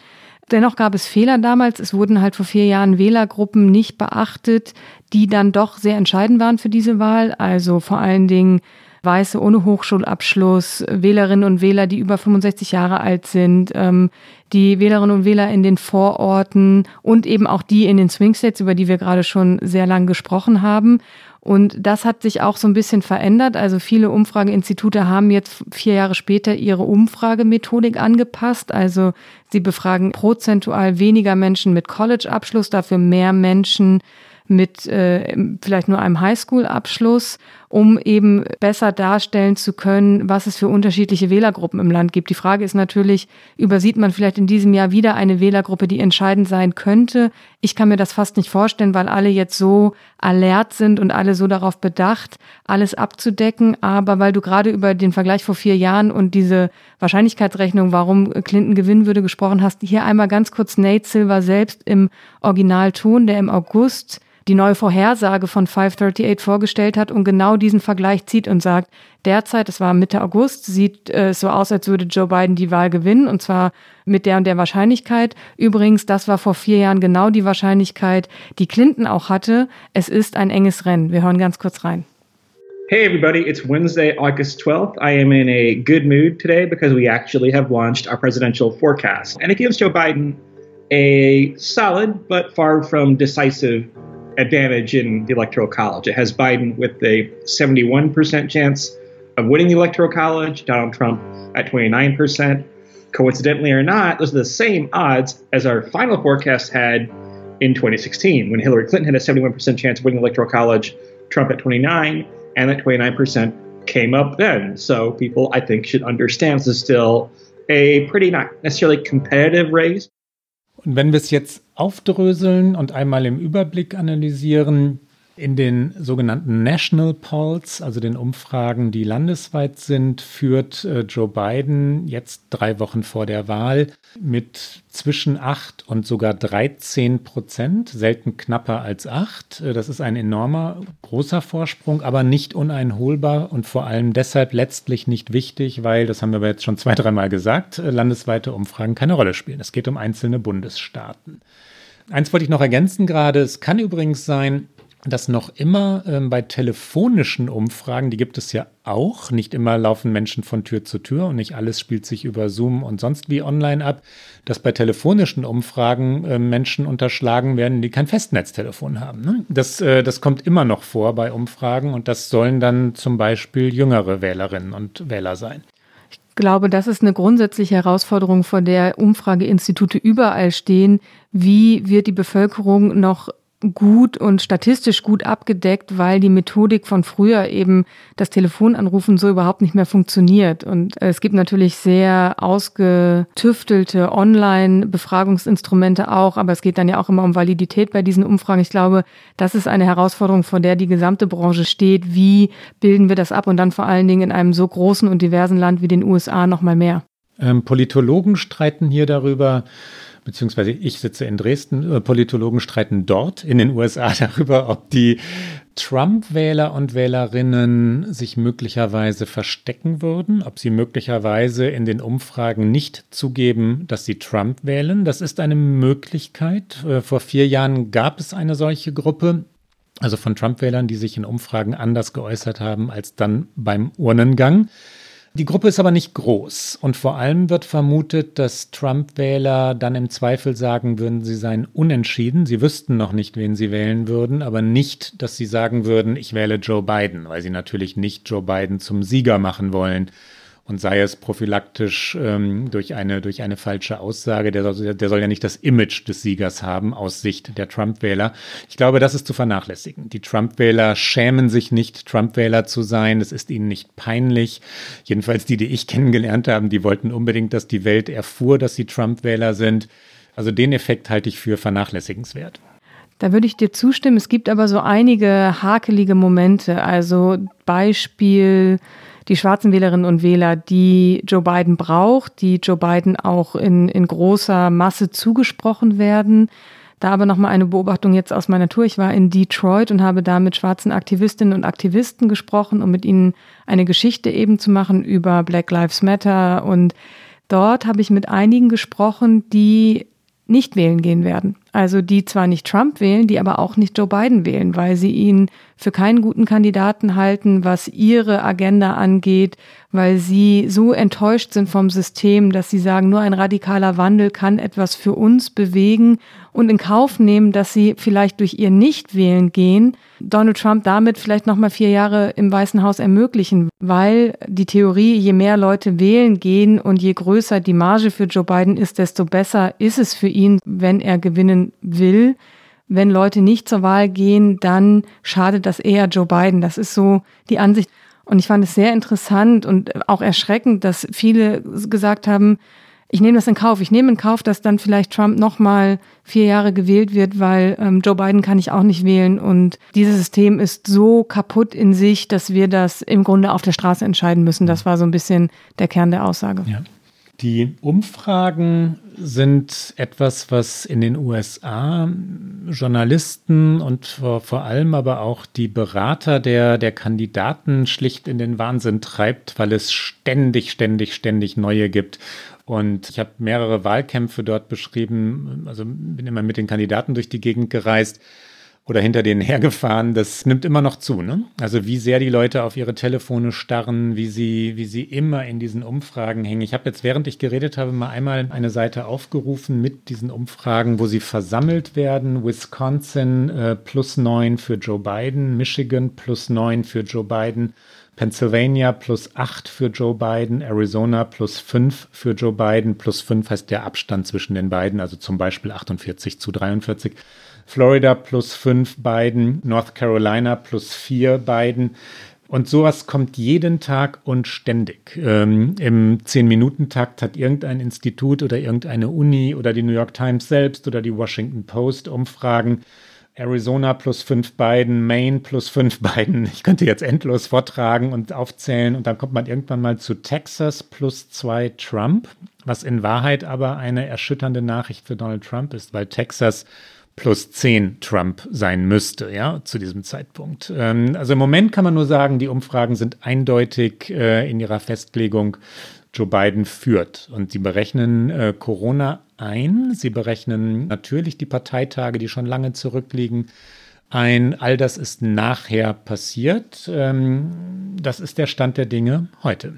Dennoch gab es Fehler damals. Es wurden halt vor vier Jahren Wählergruppen nicht beachtet, die dann doch sehr entscheidend waren für diese Wahl. Also vor allen Dingen Weiße ohne Hochschulabschluss, Wählerinnen und Wähler, die über 65 Jahre alt sind, ähm, die Wählerinnen und Wähler in den Vororten und eben auch die in den Swing States, über die wir gerade schon sehr lang gesprochen haben. Und das hat sich auch so ein bisschen verändert. Also viele Umfrageinstitute haben jetzt vier Jahre später ihre Umfragemethodik angepasst. Also sie befragen prozentual weniger Menschen mit College-Abschluss, dafür mehr Menschen mit äh, vielleicht nur einem Highschool-Abschluss, um eben besser darstellen zu können, was es für unterschiedliche Wählergruppen im Land gibt. Die Frage ist natürlich, übersieht man vielleicht in diesem Jahr wieder eine Wählergruppe, die entscheidend sein könnte? Ich kann mir das fast nicht vorstellen, weil alle jetzt so alert sind und alle so darauf bedacht, alles abzudecken. Aber weil du gerade über den Vergleich vor vier Jahren und diese Wahrscheinlichkeitsrechnung, warum Clinton gewinnen würde, gesprochen hast, hier einmal ganz kurz Nate Silver selbst im Originalton, der im August die neue Vorhersage von 538 vorgestellt hat und genau diesen Vergleich zieht und sagt, derzeit, es war Mitte August, sieht es äh, so aus, als würde Joe Biden die Wahl gewinnen und zwar mit der und der Wahrscheinlichkeit. Übrigens, das war vor vier Jahren genau die Wahrscheinlichkeit, die Clinton auch hatte. Es ist ein enges Rennen. Wir hören ganz kurz rein. Hey everybody, it's Wednesday, August 12th. I am in a good mood today because we actually have launched our presidential forecast. And it gives Joe Biden a solid but far from decisive advantage in the Electoral College. It has Biden with a 71% chance of winning the Electoral College, Donald Trump at 29%. Coincidentally or not, those are the same odds as our final forecast had in 2016 when Hillary Clinton had a 71% chance of winning the Electoral College, Trump at 29, and that 29% came up then. So people, I think, should understand this is still a pretty not necessarily competitive race, wenn wir es jetzt aufdröseln und einmal im Überblick analysieren, in den sogenannten National Polls, also den Umfragen, die landesweit sind, führt äh, Joe Biden jetzt drei Wochen vor der Wahl mit zwischen 8 und sogar 13 Prozent, selten knapper als 8. Äh, das ist ein enormer, großer Vorsprung, aber nicht uneinholbar und vor allem deshalb letztlich nicht wichtig, weil, das haben wir jetzt schon zwei, dreimal gesagt, äh, landesweite Umfragen keine Rolle spielen. Es geht um einzelne Bundesstaaten. Eins wollte ich noch ergänzen gerade. Es kann übrigens sein, dass noch immer ähm, bei telefonischen Umfragen, die gibt es ja auch, nicht immer laufen Menschen von Tür zu Tür und nicht alles spielt sich über Zoom und sonst wie online ab, dass bei telefonischen Umfragen äh, Menschen unterschlagen werden, die kein Festnetztelefon haben. Ne? Das, äh, das kommt immer noch vor bei Umfragen und das sollen dann zum Beispiel jüngere Wählerinnen und Wähler sein. Glaube, das ist eine grundsätzliche Herausforderung, vor der Umfrageinstitute überall stehen. Wie wird die Bevölkerung noch gut und statistisch gut abgedeckt, weil die Methodik von früher eben das Telefonanrufen so überhaupt nicht mehr funktioniert. Und es gibt natürlich sehr ausgetüftelte Online-Befragungsinstrumente auch, aber es geht dann ja auch immer um Validität bei diesen Umfragen. Ich glaube, das ist eine Herausforderung, vor der die gesamte Branche steht. Wie bilden wir das ab und dann vor allen Dingen in einem so großen und diversen Land wie den USA noch mal mehr? Ähm, Politologen streiten hier darüber, beziehungsweise ich sitze in Dresden, äh, Politologen streiten dort in den USA darüber, ob die Trump-Wähler und Wählerinnen sich möglicherweise verstecken würden, ob sie möglicherweise in den Umfragen nicht zugeben, dass sie Trump wählen. Das ist eine Möglichkeit. Äh, vor vier Jahren gab es eine solche Gruppe, also von Trump-Wählern, die sich in Umfragen anders geäußert haben als dann beim Urnengang. Die Gruppe ist aber nicht groß und vor allem wird vermutet, dass Trump-Wähler dann im Zweifel sagen würden, sie seien unentschieden. Sie wüssten noch nicht, wen sie wählen würden, aber nicht, dass sie sagen würden, ich wähle Joe Biden, weil sie natürlich nicht Joe Biden zum Sieger machen wollen und sei es prophylaktisch ähm, durch, eine, durch eine falsche Aussage, der soll, der soll ja nicht das Image des Siegers haben aus Sicht der Trump-Wähler. Ich glaube, das ist zu vernachlässigen. Die Trump-Wähler schämen sich nicht, Trump-Wähler zu sein. Es ist ihnen nicht peinlich. Jedenfalls die, die ich kennengelernt habe, die wollten unbedingt, dass die Welt erfuhr, dass sie Trump-Wähler sind. Also den Effekt halte ich für vernachlässigenswert. Da würde ich dir zustimmen. Es gibt aber so einige hakelige Momente. Also Beispiel die schwarzen Wählerinnen und Wähler, die Joe Biden braucht, die Joe Biden auch in, in großer Masse zugesprochen werden. Da aber nochmal eine Beobachtung jetzt aus meiner Tour. Ich war in Detroit und habe da mit schwarzen Aktivistinnen und Aktivisten gesprochen, um mit ihnen eine Geschichte eben zu machen über Black Lives Matter. Und dort habe ich mit einigen gesprochen, die nicht wählen gehen werden. Also die zwar nicht Trump wählen, die aber auch nicht Joe Biden wählen, weil sie ihn für keinen guten Kandidaten halten, was ihre Agenda angeht, weil sie so enttäuscht sind vom System, dass sie sagen, nur ein radikaler Wandel kann etwas für uns bewegen und in Kauf nehmen, dass sie vielleicht durch ihr Nichtwählen gehen, Donald Trump damit vielleicht noch mal vier Jahre im Weißen Haus ermöglichen, weil die Theorie, je mehr Leute wählen gehen und je größer die Marge für Joe Biden ist, desto besser ist es für ihn, wenn er gewinnen will. Wenn Leute nicht zur Wahl gehen, dann schadet das eher Joe Biden. Das ist so die Ansicht. Und ich fand es sehr interessant und auch erschreckend, dass viele gesagt haben, ich nehme das in Kauf. Ich nehme in Kauf, dass dann vielleicht Trump nochmal vier Jahre gewählt wird, weil ähm, Joe Biden kann ich auch nicht wählen. Und dieses System ist so kaputt in sich, dass wir das im Grunde auf der Straße entscheiden müssen. Das war so ein bisschen der Kern der Aussage. Ja. Die Umfragen sind etwas, was in den USA Journalisten und vor, vor, allem aber auch die Berater der, der Kandidaten schlicht in den Wahnsinn treibt, weil es ständig, ständig, ständig neue gibt. Und ich habe mehrere Wahlkämpfe dort beschrieben, also bin immer mit den Kandidaten durch die Gegend gereist oder hinter denen hergefahren, das nimmt immer noch zu. Ne? Also wie sehr die Leute auf ihre Telefone starren, wie sie, wie sie immer in diesen Umfragen hängen. Ich habe jetzt, während ich geredet habe, mal einmal eine Seite aufgerufen mit diesen Umfragen, wo sie versammelt werden. Wisconsin äh, plus neun für Joe Biden, Michigan plus neun für Joe Biden. Pennsylvania plus acht für Joe Biden, Arizona plus fünf für Joe Biden, plus fünf heißt der Abstand zwischen den beiden, also zum Beispiel 48 zu 43. Florida plus fünf Biden, North Carolina plus vier Biden. Und sowas kommt jeden Tag und ständig. Ähm, Im Zehn-Minuten-Takt hat irgendein Institut oder irgendeine Uni oder die New York Times selbst oder die Washington Post Umfragen. Arizona plus fünf Biden, Maine plus fünf Biden. Ich könnte jetzt endlos vortragen und aufzählen und dann kommt man irgendwann mal zu Texas plus zwei Trump, was in Wahrheit aber eine erschütternde Nachricht für Donald Trump ist, weil Texas plus 10 Trump sein müsste, ja, zu diesem Zeitpunkt. Ähm, also im Moment kann man nur sagen, die Umfragen sind eindeutig äh, in ihrer Festlegung, Joe Biden führt. Und sie berechnen äh, Corona ein. Sie berechnen natürlich die Parteitage, die schon lange zurückliegen, ein. All das ist nachher passiert. Ähm, das ist der Stand der Dinge heute.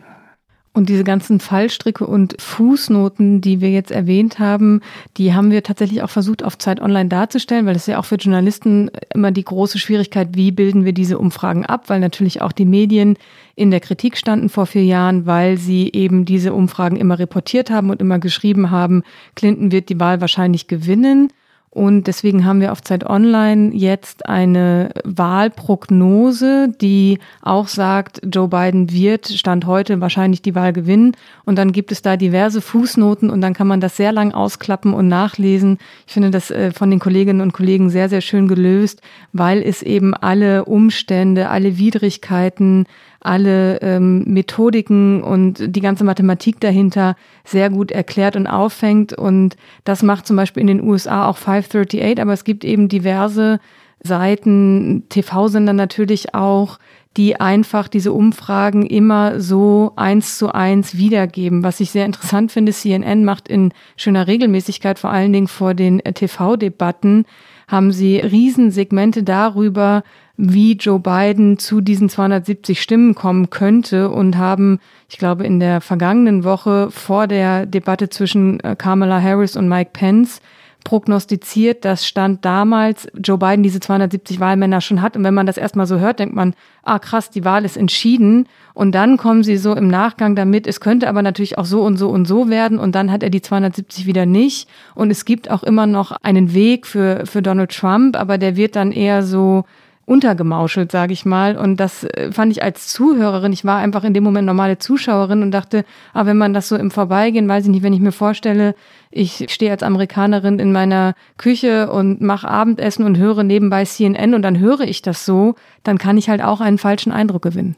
Und diese ganzen Fallstricke und Fußnoten, die wir jetzt erwähnt haben, die haben wir tatsächlich auch versucht, auf Zeit Online darzustellen, weil es ja auch für Journalisten immer die große Schwierigkeit, wie bilden wir diese Umfragen ab, weil natürlich auch die Medien in der Kritik standen vor vier Jahren, weil sie eben diese Umfragen immer reportiert haben und immer geschrieben haben, Clinton wird die Wahl wahrscheinlich gewinnen. Und deswegen haben wir auf Zeit Online jetzt eine Wahlprognose, die auch sagt, Joe Biden wird Stand heute wahrscheinlich die Wahl gewinnen. Und dann gibt es da diverse Fußnoten und dann kann man das sehr lang ausklappen und nachlesen. Ich finde das äh, von den Kolleginnen und Kollegen sehr, sehr schön gelöst, weil es eben alle Umstände, alle Widrigkeiten, alle ähm, Methodiken und die ganze Mathematik dahinter sehr gut erklärt und auffängt. Und das macht zum Beispiel in den USA auch 538, aber es gibt eben diverse Seiten, TV-Sender natürlich auch, die einfach diese Umfragen immer so eins zu eins wiedergeben. Was ich sehr interessant finde, CNN macht in schöner Regelmäßigkeit, vor allen Dingen vor den TV-Debatten, haben sie Riesensegmente darüber, wie Joe Biden zu diesen 270 Stimmen kommen könnte und haben, ich glaube, in der vergangenen Woche vor der Debatte zwischen äh, Kamala Harris und Mike Pence prognostiziert, dass Stand damals Joe Biden diese 270 Wahlmänner schon hat. Und wenn man das erstmal so hört, denkt man, ah krass, die Wahl ist entschieden. Und dann kommen sie so im Nachgang damit, es könnte aber natürlich auch so und so und so werden. Und dann hat er die 270 wieder nicht. Und es gibt auch immer noch einen Weg für, für Donald Trump, aber der wird dann eher so untergemauschelt, sage ich mal. Und das äh, fand ich als Zuhörerin, ich war einfach in dem Moment normale Zuschauerin und dachte, ah, wenn man das so im Vorbeigehen, weiß ich nicht, wenn ich mir vorstelle, ich stehe als Amerikanerin in meiner Küche und mache Abendessen und höre nebenbei CNN und dann höre ich das so, dann kann ich halt auch einen falschen Eindruck gewinnen.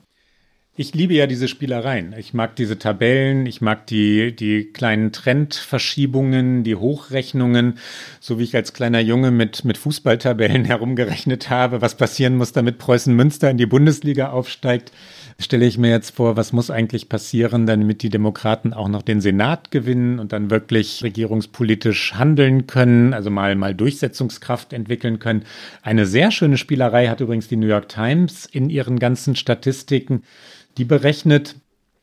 Ich liebe ja diese Spielereien. Ich mag diese Tabellen, ich mag die, die kleinen Trendverschiebungen, die Hochrechnungen, so wie ich als kleiner Junge mit, mit Fußballtabellen herumgerechnet habe, was passieren muss, damit Preußen Münster in die Bundesliga aufsteigt stelle ich mir jetzt vor, was muss eigentlich passieren, damit die Demokraten auch noch den Senat gewinnen und dann wirklich regierungspolitisch handeln können, also mal, mal Durchsetzungskraft entwickeln können. Eine sehr schöne Spielerei hat übrigens die New York Times in ihren ganzen Statistiken. Die berechnet,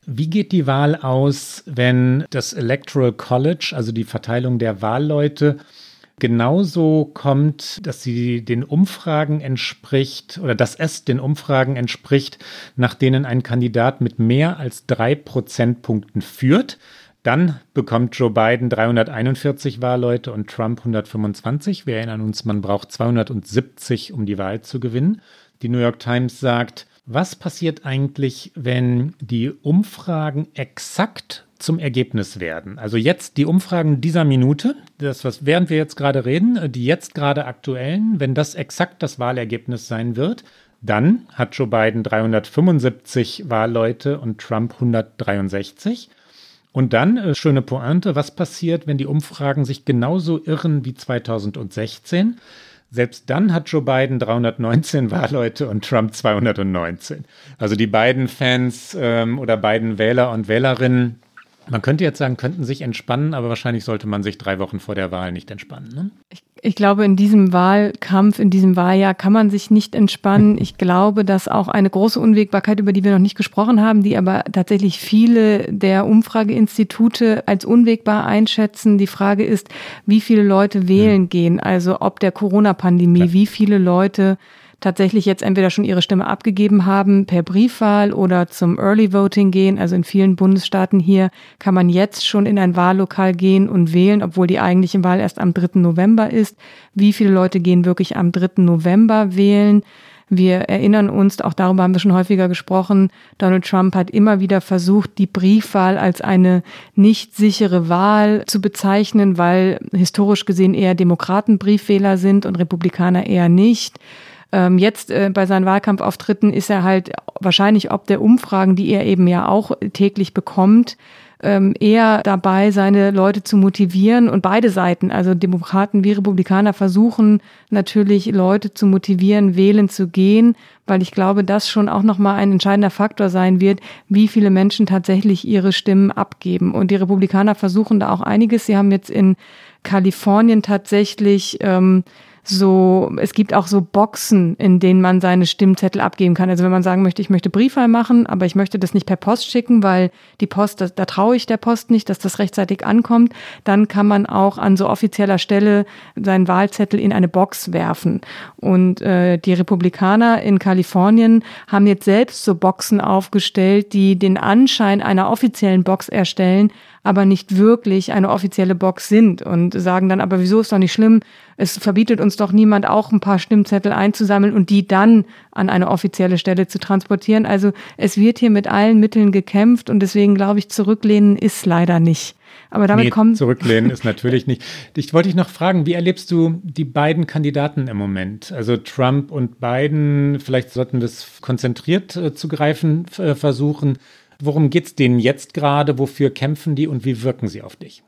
wie geht die Wahl aus, wenn das Electoral College, also die Verteilung der Wahlleute, genauso kommt, dass sie den Umfragen entspricht oder dass es den Umfragen entspricht, nach denen ein Kandidat mit mehr als drei Prozentpunkten führt. Dann bekommt Joe Biden 341 Wahlleute und Trump 125. Wir erinnern uns, man braucht 270, um die Wahl zu gewinnen. Die New York Times sagt, was passiert eigentlich, wenn die Umfragen exakt zum Ergebnis werden. Also jetzt die Umfragen dieser Minute, das, was während wir jetzt gerade reden, die jetzt gerade aktuellen, wenn das exakt das Wahlergebnis sein wird, dann hat Joe Biden 375 Wahlleute und Trump 163. Und dann, äh, schöne Pointe, was passiert, wenn die Umfragen sich genauso irren wie 2016? Selbst dann hat Joe Biden 319 Wahlleute und Trump 219. Also die beiden Fans ähm, oder beiden Wähler und Wählerinnen man könnte jetzt sagen, könnten sich entspannen, aber wahrscheinlich sollte man sich drei Wochen vor der Wahl nicht entspannen. Ne? Ich, ich, glaube, in diesem Wahlkampf, in diesem Wahljahr kann man sich nicht entspannen. Ich glaube, dass auch eine große Unwägbarkeit, über die wir noch nicht gesprochen haben, die aber tatsächlich viele der Umfrageinstitute als unwägbar einschätzen. Die Frage ist, wie viele Leute wählen gehen, also ob der Corona-Pandemie, wie viele Leute tatsächlich jetzt entweder schon ihre Stimme abgegeben haben per Briefwahl oder zum Early Voting gehen. Also in vielen Bundesstaaten hier kann man jetzt schon in ein Wahllokal gehen und wählen, obwohl die eigentliche Wahl erst am 3. November ist. Wie viele Leute gehen wirklich am 3. November wählen? Wir erinnern uns, auch darüber haben wir schon häufiger gesprochen, Donald Trump hat immer wieder versucht, die Briefwahl als eine nicht sichere Wahl zu bezeichnen, weil historisch gesehen eher Demokraten Briefwähler sind und Republikaner eher nicht. Ähm, jetzt äh, bei seinen Wahlkampfauftritten ist er halt wahrscheinlich ob der Umfragen, die er eben ja auch täglich bekommt, ähm, eher dabei, seine Leute zu motivieren und beide Seiten, also Demokraten wie Republikaner, versuchen natürlich Leute zu motivieren, wählen zu gehen, weil ich glaube, das schon auch nochmal ein entscheidender Faktor sein wird, wie viele Menschen tatsächlich ihre Stimmen abgeben. Und die Republikaner versuchen da auch einiges. Sie haben jetzt in Kalifornien tatsächlich ähm, so, es gibt auch so Boxen, in denen man seine Stimmzettel abgeben kann. Also wenn man sagen möchte, ich möchte Briefwahl machen, aber ich möchte das nicht per Post schicken, weil die Post, da, da traue ich der Post nicht, dass das rechtzeitig ankommt, dann kann man auch an so offizieller Stelle seinen Wahlzettel in eine Box werfen. Und äh, die Republikaner in Kalifornien haben jetzt selbst so Boxen aufgestellt, die den Anschein einer offiziellen Box erstellen, aber nicht wirklich eine offizielle Box sind und sagen dann, aber wieso ist doch nicht schlimm? Es verbietet uns doch niemand auch ein paar Stimmzettel einzusammeln und die dann an eine offizielle Stelle zu transportieren. Also es wird hier mit allen Mitteln gekämpft und deswegen glaube ich, zurücklehnen ist leider nicht. Aber damit nee, kommen. Zurücklehnen ist natürlich nicht. Ich wollte dich noch fragen, wie erlebst du die beiden Kandidaten im Moment? Also Trump und Biden, vielleicht sollten wir es konzentriert äh, zu greifen äh, versuchen. Worum geht es denen jetzt gerade? Wofür kämpfen die und wie wirken sie auf dich?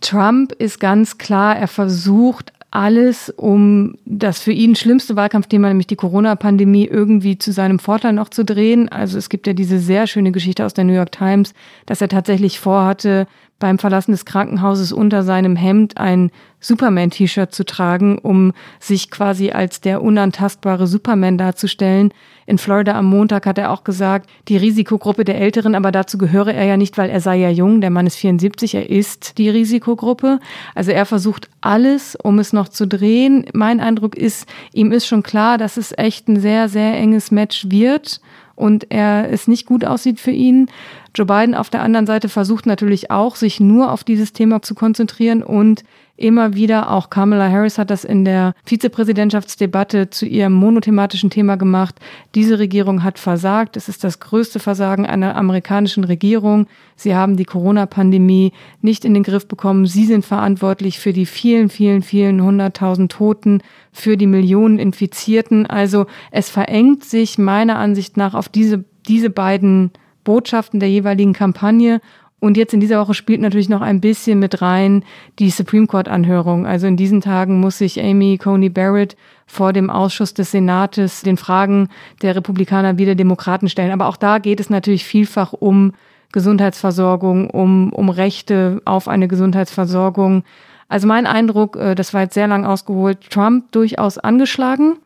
Trump ist ganz klar, er versucht alles, um das für ihn schlimmste Wahlkampfthema, nämlich die Corona-Pandemie, irgendwie zu seinem Vorteil noch zu drehen. Also es gibt ja diese sehr schöne Geschichte aus der New York Times, dass er tatsächlich vorhatte, beim Verlassen des Krankenhauses unter seinem Hemd ein Superman-T-Shirt zu tragen, um sich quasi als der unantastbare Superman darzustellen. In Florida am Montag hat er auch gesagt, die Risikogruppe der Älteren, aber dazu gehöre er ja nicht, weil er sei ja jung, der Mann ist 74, er ist die Risikogruppe. Also er versucht alles, um es noch zu drehen. Mein Eindruck ist, ihm ist schon klar, dass es echt ein sehr, sehr enges Match wird und er es nicht gut aussieht für ihn. Joe Biden auf der anderen Seite versucht natürlich auch, sich nur auf dieses Thema zu konzentrieren und immer wieder, auch Kamala Harris hat das in der Vizepräsidentschaftsdebatte zu ihrem monothematischen Thema gemacht. Diese Regierung hat versagt. Es ist das größte Versagen einer amerikanischen Regierung. Sie haben die Corona-Pandemie nicht in den Griff bekommen. Sie sind verantwortlich für die vielen, vielen, vielen hunderttausend Toten, für die Millionen Infizierten. Also es verengt sich meiner Ansicht nach auf diese, diese beiden Botschaften der jeweiligen Kampagne. Und jetzt in dieser Woche spielt natürlich noch ein bisschen mit rein die Supreme Court-Anhörung. Also in diesen Tagen muss sich Amy Coney Barrett vor dem Ausschuss des Senates den Fragen der Republikaner wie der Demokraten stellen. Aber auch da geht es natürlich vielfach um Gesundheitsversorgung, um, um Rechte auf eine Gesundheitsversorgung. Also mein Eindruck, äh, das war jetzt sehr lang ausgeholt, Trump durchaus angeschlagen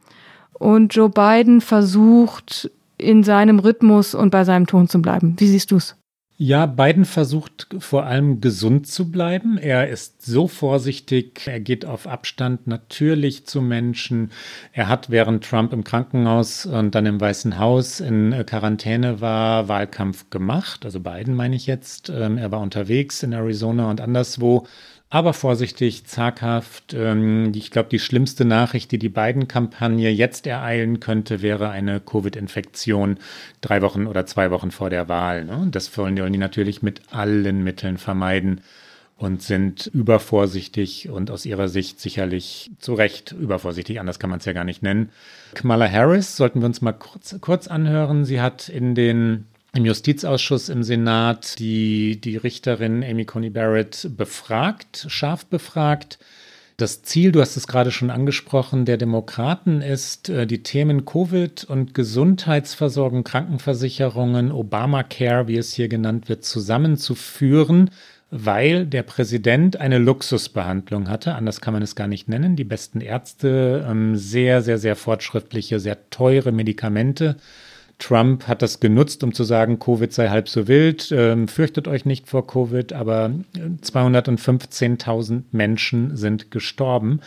und Joe Biden versucht in seinem Rhythmus und bei seinem Ton zu bleiben. Wie siehst du es? Ja, Biden versucht vor allem gesund zu bleiben. Er ist so vorsichtig, er geht auf Abstand natürlich zu Menschen. Er hat während Trump im Krankenhaus und dann im Weißen Haus in Quarantäne war, Wahlkampf gemacht. Also Biden meine ich jetzt. Ähm, er war unterwegs in Arizona und anderswo aber vorsichtig, zaghaft. Ähm, ich glaube, die schlimmste Nachricht, die die beiden Kampagne jetzt ereilen könnte, wäre eine Covid-Infektion drei Wochen oder zwei Wochen vor der Wahl. Ne? Das wollen die natürlich mit allen Mitteln vermeiden und sind übervorsichtig und aus ihrer Sicht sicherlich zu Recht übervorsichtig, anders kann man es ja gar nicht nennen. Kamala Harris sollten wir uns mal kurz, kurz anhören. Sie hat in den im Justizausschuss im Senat die, die Richterin Amy Coney Barrett befragt, scharf befragt. Das Ziel, du hast es gerade schon angesprochen, der Demokraten ist, äh, die Themen Covid und Gesundheitsversorgung, Krankenversicherungen, Obamacare, wie es hier genannt wird, zusammenzuführen, weil der Präsident eine Luxusbehandlung hatte. Anders kann man es gar nicht nennen. Die besten Ärzte, ähm, sehr, sehr, sehr fortschrittliche, sehr teure Medikamente Trump hat das genutzt, um zu sagen, Covid sei halb so wild, ähm, fürchtet euch nicht vor Covid, aber 215.000 Menschen sind gestorben.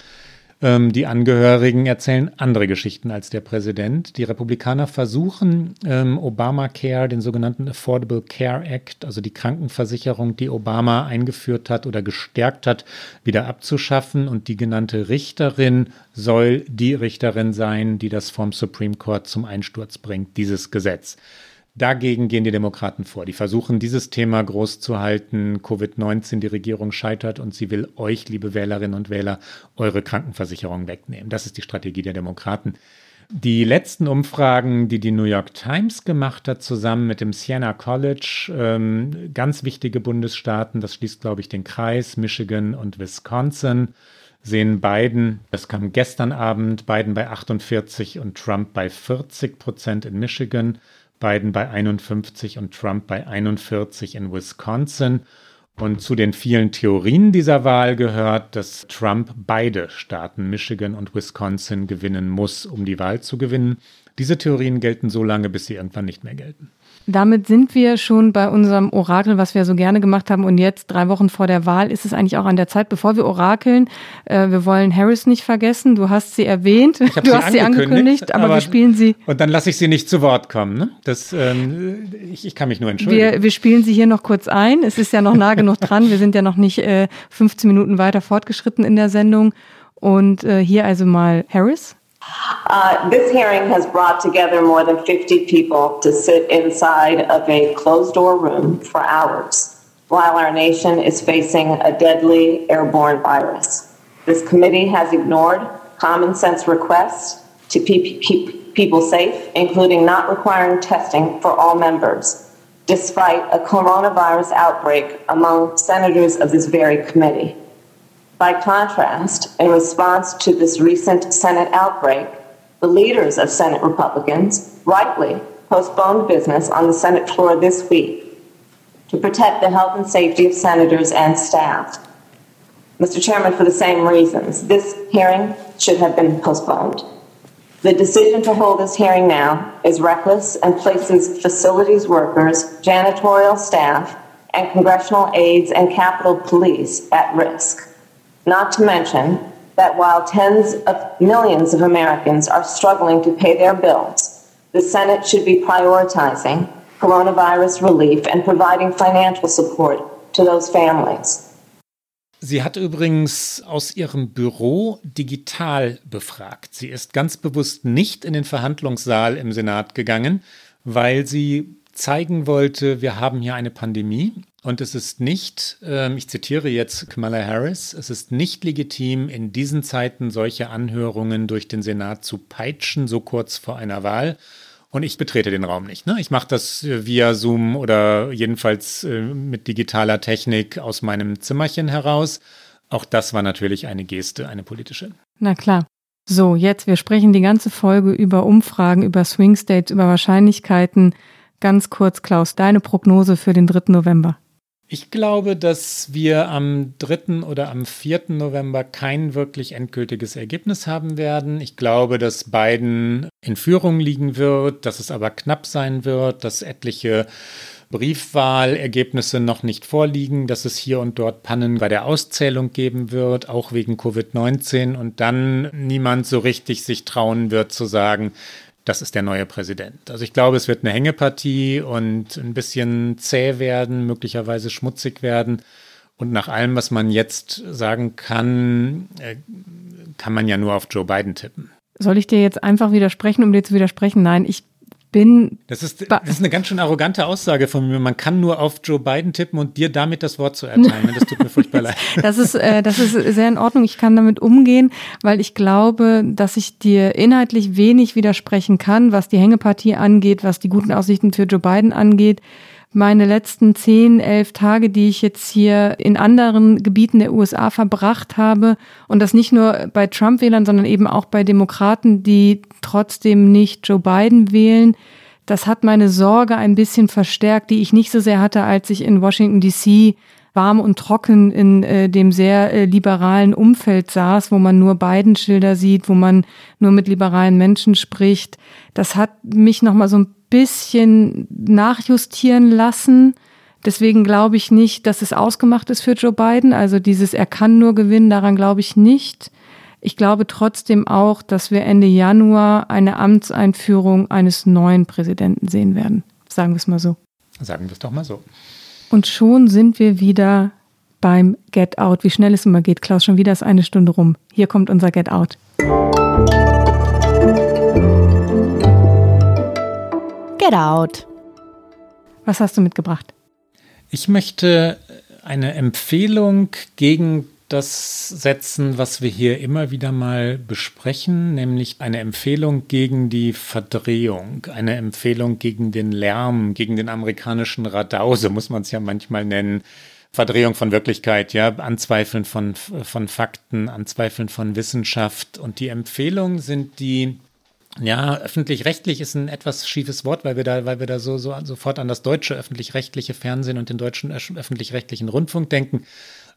Ähm, die Angehörigen erzählen andere Geschichten als der Präsident. Die Republikaner versuchen, ähm, Obamacare, den sogenannten Affordable Care Act, also die Krankenversicherung, die Obama eingeführt hat oder gestärkt hat, wieder abzuschaffen. Und die genannte Richterin soll die Richterin sein, die das vom Supreme Court zum Einsturz bringt, dieses Gesetz. Dagegen gehen die Demokraten vor. Die versuchen, dieses Thema groß zu halten. Covid-19, die Regierung scheitert und sie will euch, liebe Wählerinnen und Wähler, eure Krankenversicherung wegnehmen. Das ist die Strategie der Demokraten. Die letzten Umfragen, die die New York Times gemacht hat, zusammen mit dem Siena College, ähm, ganz wichtige Bundesstaaten, das schließt, glaube ich, den Kreis, Michigan und Wisconsin, sehen Biden, das kam gestern Abend, Biden bei 48 und Trump bei 40 Prozent in Michigan. Biden bei 51 und Trump bei 41 in Wisconsin. Und zu den vielen Theorien dieser Wahl gehört, dass Trump beide Staaten Michigan und Wisconsin gewinnen muss, um die Wahl zu gewinnen. Diese Theorien gelten so lange, bis sie irgendwann nicht mehr gelten. Damit sind wir schon bei unserem Orakel, was wir so gerne gemacht haben. Und jetzt, drei Wochen vor der Wahl, ist es eigentlich auch an der Zeit, bevor wir orakeln. Äh, wir wollen Harris nicht vergessen. Du hast sie erwähnt. Du sie hast sie angekündigt, aber, aber, wir spielen sie. Und dann lasse ich sie nicht zu Wort kommen. Ne? Das, ähm, ich, ich, kann mich nur entschuldigen. Wir, wir spielen sie hier noch kurz ein. Es ist ja noch nah genug dran. Wir sind ja noch nicht äh, 15 Minuten weiter fortgeschritten in der Sendung. Und äh, hier also mal Harris. Uh, this hearing has brought together more than 50 people to sit inside of a closed door room for hours while our nation is facing a deadly airborne virus. This committee has ignored common sense requests to keep, keep people safe, including not requiring testing for all members, despite a coronavirus outbreak among senators of this very committee. By contrast, in response to this recent Senate outbreak, the leaders of Senate Republicans rightly postponed business on the Senate floor this week to protect the health and safety of senators and staff. Mr. Chairman, for the same reasons, this hearing should have been postponed. The decision to hold this hearing now is reckless and places facilities workers, janitorial staff, and congressional aides and Capitol Police at risk. Not to mention that while tens of millions of Americans are struggling to pay their bills, the Senate should be prioritizing coronavirus relief and providing financial support to those families. Sie hat übrigens aus ihrem Büro digital befragt. Sie ist ganz bewusst nicht in den Verhandlungssaal im Senat gegangen, weil sie zeigen wollte, wir haben hier eine Pandemie und es ist nicht, äh, ich zitiere jetzt Kamala Harris, es ist nicht legitim, in diesen Zeiten solche Anhörungen durch den Senat zu peitschen, so kurz vor einer Wahl. und ich betrete den Raum nicht. Ne? Ich mache das äh, via Zoom oder jedenfalls äh, mit digitaler Technik aus meinem Zimmerchen heraus. Auch das war natürlich eine Geste, eine politische. Na klar. So, jetzt, wir sprechen die ganze Folge über Umfragen, über Swing States, über Wahrscheinlichkeiten. Ganz kurz, Klaus, deine Prognose für den 3. November. Ich glaube, dass wir am 3. oder am 4. November kein wirklich endgültiges Ergebnis haben werden. Ich glaube, dass Biden in Führung liegen wird, dass es aber knapp sein wird, dass etliche Briefwahlergebnisse noch nicht vorliegen, dass es hier und dort Pannen bei der Auszählung geben wird, auch wegen Covid-19 und dann niemand so richtig sich trauen wird zu sagen, das ist der neue Präsident. Also ich glaube, es wird eine Hängepartie und ein bisschen zäh werden, möglicherweise schmutzig werden. Und nach allem, was man jetzt sagen kann, äh, kann man ja nur auf Joe Biden tippen. Soll ich dir jetzt einfach widersprechen, um dir zu widersprechen? Nein, ich bin. Das ist, das ist eine ganz schön arrogante Aussage von mir. Man kann nur auf Joe Biden tippen und dir damit das Wort zu erteilen. Das tut mir furchtbar leid. Das ist, äh, das ist sehr in Ordnung. Ich kann damit umgehen, weil ich glaube, dass ich dir inhaltlich wenig widersprechen kann, was die Hängepartie angeht, was die guten Aussichten für Joe Biden angeht meine letzten zehn, elf Tage, die ich jetzt hier in anderen Gebieten der USA verbracht habe und das nicht nur bei Trump-Wählern, sondern eben auch bei Demokraten, die trotzdem nicht Joe Biden wählen, das hat meine Sorge ein bisschen verstärkt, die ich nicht so sehr hatte, als ich in Washington DC warm und trocken in äh, dem sehr äh, liberalen Umfeld saß, wo man nur Biden-Schilder sieht, wo man nur mit liberalen Menschen spricht. Das hat mich noch mal so ein bisschen nachjustieren lassen. Deswegen glaube ich nicht, dass es ausgemacht ist für Joe Biden. Also dieses, er kann nur gewinnen, daran glaube ich nicht. Ich glaube trotzdem auch, dass wir Ende Januar eine Amtseinführung eines neuen Präsidenten sehen werden. Sagen wir es mal so. Sagen wir es doch mal so. Und schon sind wir wieder beim Get Out. Wie schnell es immer geht, Klaus, schon wieder ist eine Stunde rum. Hier kommt unser Get Out. Get Out. Was hast du mitgebracht? Ich möchte eine Empfehlung gegen das setzen, was wir hier immer wieder mal besprechen, nämlich eine Empfehlung gegen die Verdrehung, eine Empfehlung gegen den Lärm, gegen den amerikanischen Radau, so muss man es ja manchmal nennen. Verdrehung von Wirklichkeit, ja, Anzweifeln von, von Fakten, Anzweifeln von Wissenschaft. Und die Empfehlungen sind die ja, öffentlich-rechtlich ist ein etwas schiefes Wort, weil wir da, weil wir da so, so sofort an das deutsche öffentlich-rechtliche Fernsehen und den deutschen öffentlich-rechtlichen Rundfunk denken.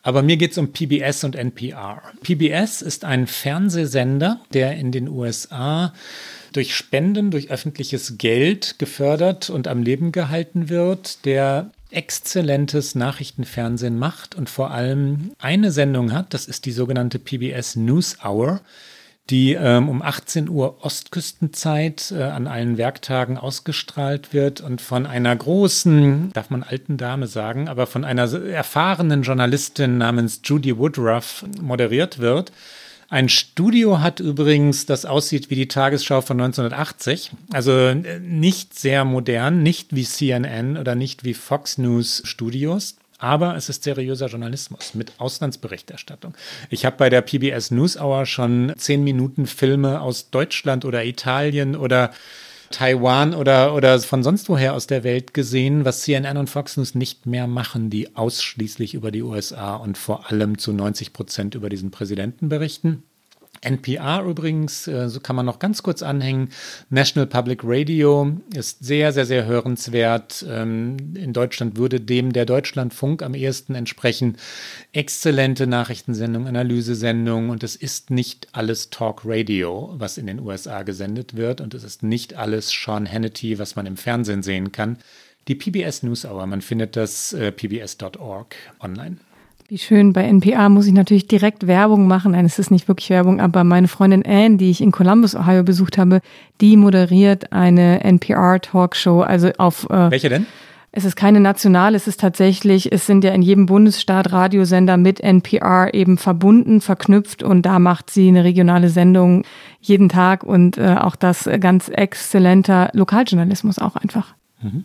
Aber mir geht es um PBS und NPR. PBS ist ein Fernsehsender, der in den USA durch Spenden, durch öffentliches Geld gefördert und am Leben gehalten wird, der exzellentes Nachrichtenfernsehen macht und vor allem eine Sendung hat, das ist die sogenannte PBS News Hour die ähm, um 18 Uhr Ostküstenzeit äh, an allen Werktagen ausgestrahlt wird und von einer großen, darf man alten Dame sagen, aber von einer erfahrenen Journalistin namens Judy Woodruff moderiert wird. Ein Studio hat übrigens, das aussieht wie die Tagesschau von 1980, also äh, nicht sehr modern, nicht wie CNN oder nicht wie Fox News Studios aber es ist seriöser Journalismus mit Auslandsberichterstattung. Ich habe bei der PBS News Hour schon zehn Minuten Filme aus Deutschland oder Italien oder Taiwan oder, oder von sonst woher aus der Welt gesehen, was CNN und Fox News nicht mehr machen, die ausschließlich über die USA und vor allem zu 90 Prozent über diesen Präsidenten berichten. NPR übrigens, äh, so kann man noch ganz kurz anhängen. National Public Radio ist sehr, sehr, sehr hörenswert. Ähm, in Deutschland würde dem der Deutschlandfunk am ehesten entsprechen. Exzellente Nachrichtensendung, Analysesendung und es ist nicht alles Talk Radio, was in den USA gesendet wird und es ist nicht alles Sean Hannity, was man im Fernsehen sehen kann. Die PBS NewsHour, man findet das äh, pbs.org online. Wie schön. Bei NPR muss ich natürlich direkt Werbung machen. Nein, es ist nicht wirklich Werbung, aber meine Freundin Anne, die ich in Columbus, Ohio besucht habe, die moderiert eine NPR-Talkshow. Also auf. Äh, Welche denn? Es ist keine nationale, es ist tatsächlich, es sind ja in jedem Bundesstaat Radiosender mit NPR eben verbunden, verknüpft und da macht sie eine regionale Sendung jeden Tag und äh, auch das ganz exzellenter Lokaljournalismus auch einfach. Mhm.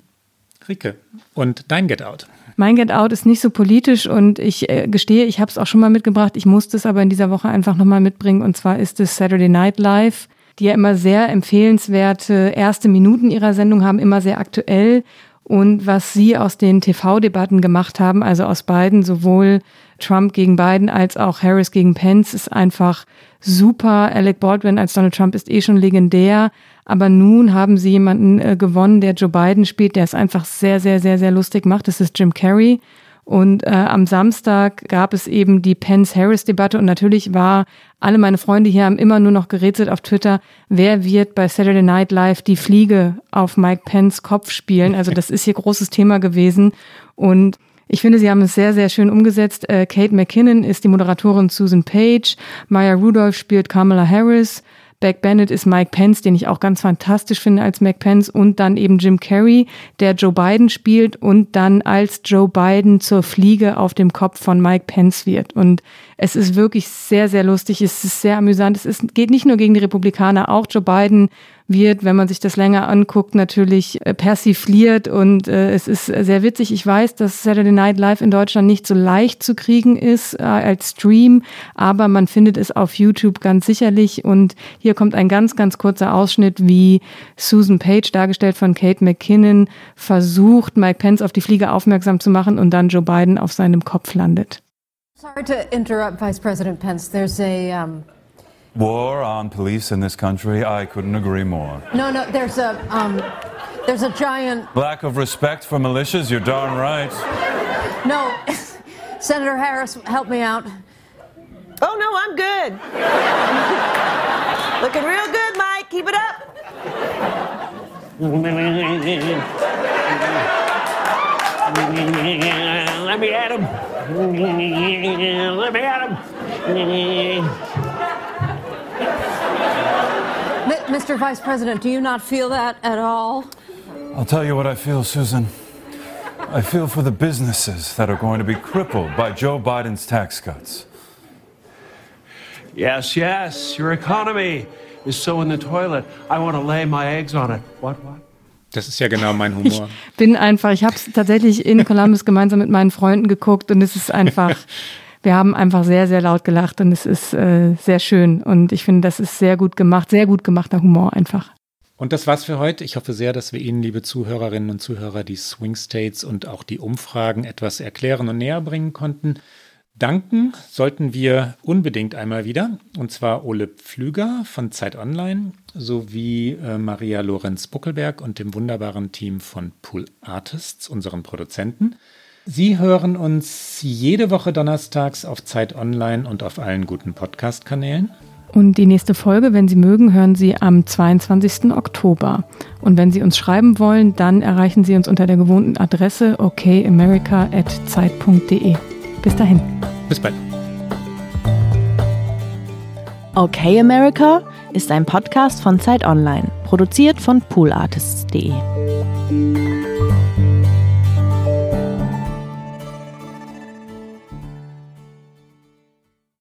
Rike, und dein Get Out? Mein Get Out ist nicht so politisch und ich äh, gestehe, ich habe es auch schon mal mitgebracht. Ich musste es aber in dieser Woche einfach nochmal mitbringen und zwar ist es Saturday Night Live. die ja immer sehr empfehlenswerte erste Minuten ihrer Sendung haben, immer sehr aktuell. Und was sie aus den TV-Debatten gemacht haben, also aus beiden, sowohl Trump gegen Biden als auch Harris gegen Pence, ist einfach super. Alec Baldwin als Donald Trump ist eh schon legendär. Aber nun haben sie jemanden äh, gewonnen, der Joe Biden spielt, der es einfach sehr, sehr, sehr, sehr lustig macht. Das ist Jim Carrey. Und äh, am Samstag gab es eben die Pence-Harris-Debatte und natürlich war, alle meine Freunde hier haben immer nur noch gerätselt auf Twitter, wer wird bei Saturday Night Live die Fliege auf Mike Pence Kopf spielen. Also das ist hier großes Thema gewesen. Und ich finde, sie haben es sehr, sehr schön umgesetzt. Äh, Kate McKinnon ist die Moderatorin Susan Page. Maya Rudolph spielt Kamala Harris. Beck Bennett ist Mike Pence, den ich auch ganz fantastisch finde als Mike Pence und dann eben Jim Carrey, der Joe Biden spielt und dann als Joe Biden zur Fliege auf dem Kopf von Mike Pence wird. Und es ist wirklich sehr, sehr lustig, es ist sehr amüsant. Es ist, geht nicht nur gegen die Republikaner, auch Joe Biden wird, wenn man sich das länger anguckt, natürlich äh, persifliert und äh, es ist sehr witzig. Ich weiß, dass Saturday Night Live in Deutschland nicht so leicht zu kriegen ist äh, als Stream, aber man findet es auf YouTube ganz sicherlich und hier kommt ein ganz, ganz kurzer Ausschnitt, wie Susan Page, dargestellt von Kate McKinnon, versucht, Mike Pence auf die Fliege aufmerksam zu machen und dann Joe Biden auf seinem Kopf landet. Sorry to interrupt, Vice President Pence. There's a um War on police in this country, I couldn't agree more. No, no, there's a um, there's a giant lack of respect for militias. You're darn right. No, Senator Harris, help me out. Oh no, I'm good. Looking real good, Mike. Keep it up. Let me at him. Let me at him. Mr. Vice President, do you not feel that at all? I'll tell you what I feel, Susan. I feel for the businesses that are going to be crippled by Joe Biden's tax cuts. Yes, yes, your economy is so in the toilet. I want to lay my eggs on it. What, what? Das ist ja genau mein Humor. Ich bin einfach, ich habe es tatsächlich in Columbus gemeinsam mit meinen Freunden geguckt und es ist einfach wir haben einfach sehr, sehr laut gelacht und es ist äh, sehr schön. Und ich finde, das ist sehr gut gemacht, sehr gut gemachter Humor einfach. Und das war's für heute. Ich hoffe sehr, dass wir Ihnen, liebe Zuhörerinnen und Zuhörer, die Swing States und auch die Umfragen etwas erklären und näher bringen konnten. Danken sollten wir unbedingt einmal wieder, und zwar Ole Pflüger von Zeit Online sowie äh, Maria Lorenz Buckelberg und dem wunderbaren Team von Pool Artists, unseren Produzenten. Sie hören uns jede Woche donnerstags auf Zeit Online und auf allen guten Podcast-Kanälen. Und die nächste Folge, wenn Sie mögen, hören Sie am 22. Oktober. Und wenn Sie uns schreiben wollen, dann erreichen Sie uns unter der gewohnten Adresse okaamerica.zeit.de. Bis dahin. Bis bald. Okay America ist ein Podcast von Zeit Online, produziert von poolartists.de.